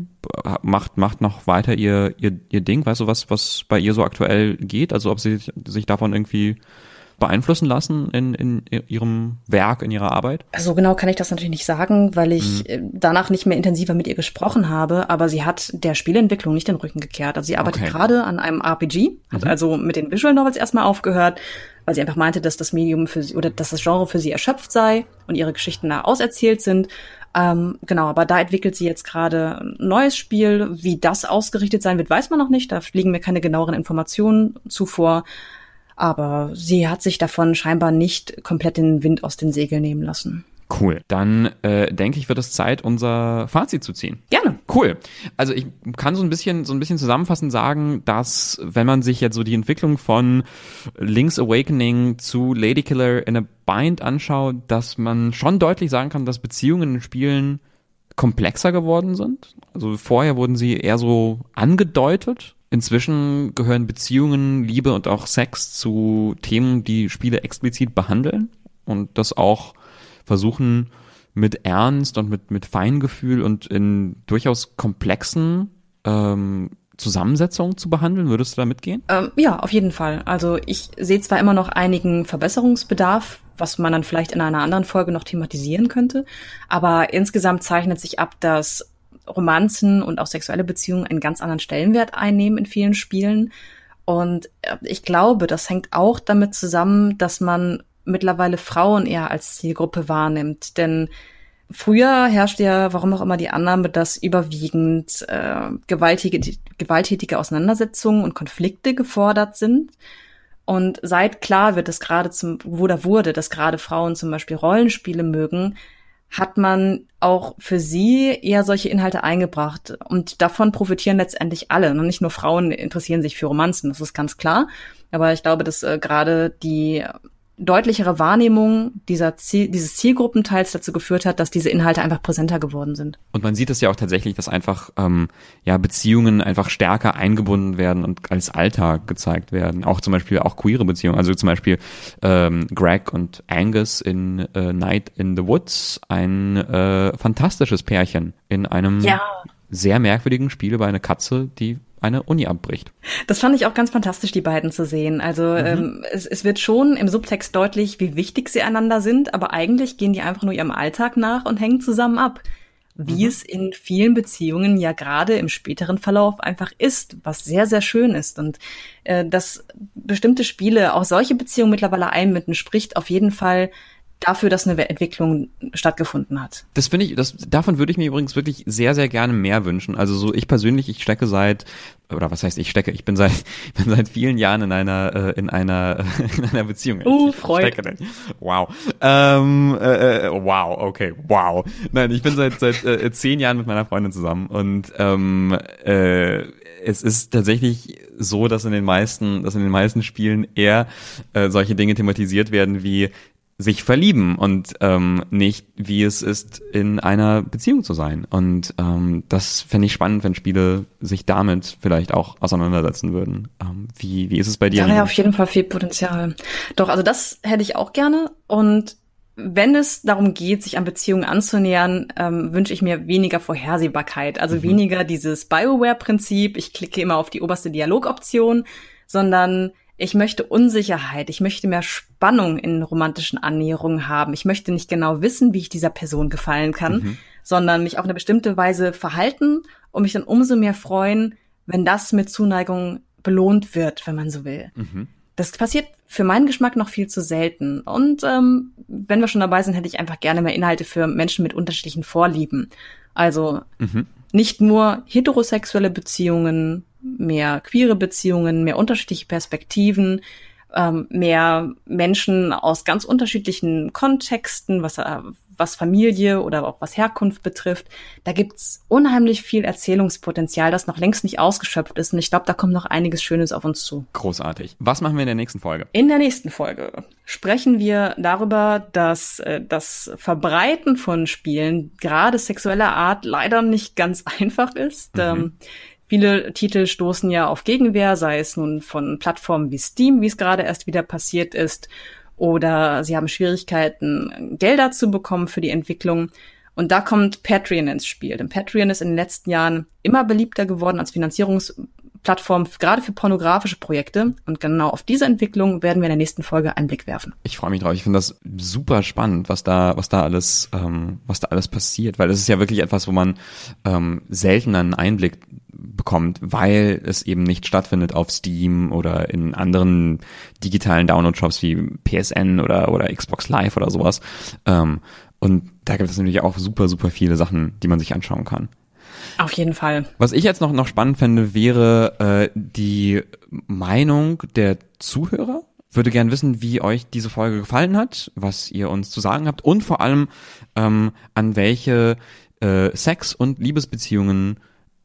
macht, macht noch weiter ihr, ihr, ihr Ding. Weißt du, was, was bei ihr so aktuell geht? Also, ob sie sich davon irgendwie beeinflussen lassen in, in ihrem Werk, in ihrer Arbeit? So genau kann ich das natürlich nicht sagen, weil ich mhm. danach nicht mehr intensiver mit ihr gesprochen habe, aber sie hat der Spielentwicklung nicht den Rücken gekehrt. Also sie arbeitet okay. gerade an einem RPG, hat mhm. also mit den Visual Novels erstmal aufgehört, weil sie einfach meinte, dass das Medium für sie oder dass das Genre für sie erschöpft sei und ihre Geschichten da auserzählt sind. Ähm, genau, aber da entwickelt sie jetzt gerade ein neues Spiel. Wie das ausgerichtet sein wird, weiß man noch nicht. Da liegen mir keine genaueren Informationen zuvor. Aber sie hat sich davon scheinbar nicht komplett den Wind aus den Segeln nehmen lassen. Cool. Dann äh, denke ich, wird es Zeit, unser Fazit zu ziehen. Gerne. Cool. Also ich kann so ein bisschen, so ein bisschen zusammenfassend sagen, dass wenn man sich jetzt so die Entwicklung von Link's Awakening zu Ladykiller in a Bind anschaut, dass man schon deutlich sagen kann, dass Beziehungen in Spielen komplexer geworden sind. Also vorher wurden sie eher so angedeutet. Inzwischen gehören Beziehungen, Liebe und auch Sex zu Themen, die Spiele explizit behandeln und das auch versuchen mit Ernst und mit, mit Feingefühl und in durchaus komplexen ähm, Zusammensetzungen zu behandeln? Würdest du da mitgehen? Ähm, ja, auf jeden Fall. Also ich sehe zwar immer noch einigen Verbesserungsbedarf, was man dann vielleicht in einer anderen Folge noch thematisieren könnte, aber insgesamt zeichnet sich ab, dass Romanzen und auch sexuelle Beziehungen einen ganz anderen Stellenwert einnehmen in vielen Spielen. Und äh, ich glaube, das hängt auch damit zusammen, dass man mittlerweile Frauen eher als Zielgruppe wahrnimmt. Denn früher herrschte ja, warum auch immer, die Annahme, dass überwiegend äh, gewaltige, gewalttätige Auseinandersetzungen und Konflikte gefordert sind. Und seit klar wird, dass gerade zum, oder wurde, dass gerade Frauen zum Beispiel Rollenspiele mögen, hat man auch für sie eher solche Inhalte eingebracht. Und davon profitieren letztendlich alle. Und nicht nur Frauen interessieren sich für Romanzen, das ist ganz klar. Aber ich glaube, dass äh, gerade die deutlichere Wahrnehmung dieser Ziel, dieses Zielgruppenteils dazu geführt hat, dass diese Inhalte einfach präsenter geworden sind. Und man sieht es ja auch tatsächlich, dass einfach ähm, ja Beziehungen einfach stärker eingebunden werden und als Alltag gezeigt werden. Auch zum Beispiel auch queere Beziehungen. Also zum Beispiel ähm, Greg und Angus in äh, Night in the Woods, ein äh, fantastisches Pärchen in einem ja. sehr merkwürdigen Spiel über eine Katze, die eine Uni abbricht. Das fand ich auch ganz fantastisch, die beiden zu sehen. Also mhm. ähm, es, es wird schon im Subtext deutlich, wie wichtig sie einander sind, aber eigentlich gehen die einfach nur ihrem Alltag nach und hängen zusammen ab. Wie mhm. es in vielen Beziehungen ja gerade im späteren Verlauf einfach ist, was sehr, sehr schön ist. Und äh, dass bestimmte Spiele auch solche Beziehungen mittlerweile einbinden, spricht auf jeden Fall dafür, dass eine Entwicklung stattgefunden hat. Das finde ich, das, davon würde ich mir übrigens wirklich sehr, sehr gerne mehr wünschen. Also so ich persönlich, ich stecke seit, oder was heißt ich stecke, ich bin seit, [LAUGHS] bin seit vielen Jahren in einer, äh, in einer, [LAUGHS] in einer Beziehung. Oh, uh, Freude. Wow. Ähm, äh, äh, wow, okay, wow. Nein, ich bin seit, seit äh, zehn Jahren mit meiner Freundin zusammen und ähm, äh, es ist tatsächlich so, dass in den meisten, dass in den meisten Spielen eher äh, solche Dinge thematisiert werden wie sich verlieben und ähm, nicht, wie es ist, in einer Beziehung zu sein. Und ähm, das fände ich spannend, wenn Spiele sich damit vielleicht auch auseinandersetzen würden. Ähm, wie, wie ist es bei dir? Da ja, auf jeden Fall viel Potenzial. Doch, also das hätte ich auch gerne. Und wenn es darum geht, sich an Beziehungen anzunähern, ähm, wünsche ich mir weniger Vorhersehbarkeit. Also mhm. weniger dieses Bioware-Prinzip, ich klicke immer auf die oberste Dialogoption, sondern ich möchte Unsicherheit, ich möchte mehr Spannung in romantischen Annäherungen haben. Ich möchte nicht genau wissen, wie ich dieser Person gefallen kann, mhm. sondern mich auf eine bestimmte Weise verhalten und mich dann umso mehr freuen, wenn das mit Zuneigung belohnt wird, wenn man so will. Mhm. Das passiert für meinen Geschmack noch viel zu selten. Und ähm, wenn wir schon dabei sind, hätte ich einfach gerne mehr Inhalte für Menschen mit unterschiedlichen Vorlieben. Also mhm. nicht nur heterosexuelle Beziehungen, mehr queere Beziehungen, mehr unterschiedliche Perspektiven, ähm, mehr Menschen aus ganz unterschiedlichen Kontexten, was, äh, was Familie oder auch was Herkunft betrifft. Da gibt's unheimlich viel Erzählungspotenzial, das noch längst nicht ausgeschöpft ist. Und ich glaube, da kommt noch einiges Schönes auf uns zu. Großartig. Was machen wir in der nächsten Folge? In der nächsten Folge sprechen wir darüber, dass äh, das Verbreiten von Spielen, gerade sexueller Art, leider nicht ganz [LAUGHS] einfach ist. Mhm. Ähm, Viele Titel stoßen ja auf Gegenwehr, sei es nun von Plattformen wie Steam, wie es gerade erst wieder passiert ist, oder sie haben Schwierigkeiten, Gelder zu bekommen für die Entwicklung. Und da kommt Patreon ins Spiel. Denn Patreon ist in den letzten Jahren immer beliebter geworden als Finanzierungs Plattform gerade für pornografische Projekte. Und genau auf diese Entwicklung werden wir in der nächsten Folge einen Blick werfen. Ich freue mich drauf. Ich finde das super spannend, was da, was da alles, ähm, was da alles passiert, weil es ist ja wirklich etwas, wo man ähm, selten einen Einblick bekommt, weil es eben nicht stattfindet auf Steam oder in anderen digitalen Download-Shops wie PSN oder, oder Xbox Live oder sowas. Ähm, und da gibt es natürlich auch super, super viele Sachen, die man sich anschauen kann. Auf jeden Fall. Was ich jetzt noch, noch spannend fände, wäre äh, die Meinung der Zuhörer. Würde gern wissen, wie euch diese Folge gefallen hat, was ihr uns zu sagen habt und vor allem ähm, an welche äh, Sex- und Liebesbeziehungen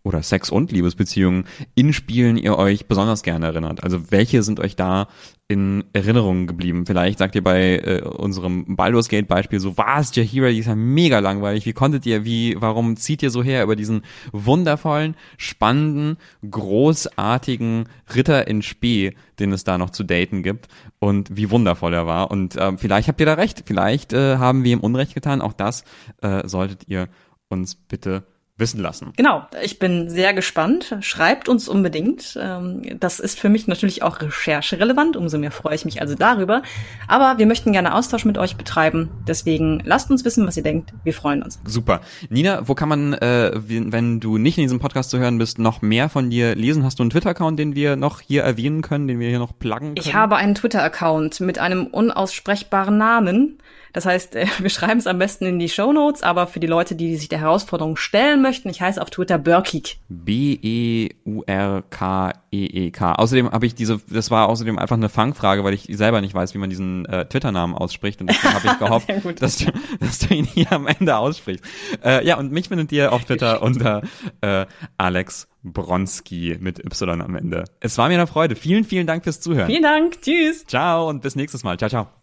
oder Sex- und Liebesbeziehungen in Spielen ihr euch besonders gerne erinnert. Also welche sind euch da in Erinnerung geblieben? Vielleicht sagt ihr bei äh, unserem Baldur's Gate Beispiel so, was, Jahira, die ist ja mega langweilig. Wie konntet ihr, wie, warum zieht ihr so her über diesen wundervollen, spannenden, großartigen Ritter in Spee, den es da noch zu daten gibt und wie wundervoll er war. Und äh, vielleicht habt ihr da recht. Vielleicht äh, haben wir ihm Unrecht getan. Auch das äh, solltet ihr uns bitte wissen lassen. Genau, ich bin sehr gespannt. Schreibt uns unbedingt. Ähm, das ist für mich natürlich auch rechercherelevant, umso mehr freue ich mich also darüber. Aber wir möchten gerne Austausch mit euch betreiben. Deswegen lasst uns wissen, was ihr denkt. Wir freuen uns. Super. Nina, wo kann man, äh, wenn du nicht in diesem Podcast zu hören bist, noch mehr von dir lesen? Hast du einen Twitter-Account, den wir noch hier erwähnen können, den wir hier noch pluggen können? Ich habe einen Twitter-Account mit einem unaussprechbaren Namen. Das heißt, äh, [LAUGHS] wir schreiben es am besten in die Show Notes, aber für die Leute, die sich der Herausforderung stellen möchten, ich heiße auf Twitter Burkik. B-E-U-R-K-E-E-K. Außerdem habe ich diese, das war außerdem einfach eine Fangfrage, weil ich selber nicht weiß, wie man diesen äh, Twitter-Namen ausspricht und deswegen habe ich [LAUGHS] gehofft, dass du, [LAUGHS] dass du ihn hier am Ende aussprichst. Äh, ja, und mich findet ihr auf Twitter unter äh, Alex Bronski mit Y am Ende. Es war mir eine Freude. Vielen, vielen Dank fürs Zuhören. Vielen Dank. Tschüss. Ciao und bis nächstes Mal. Ciao, ciao.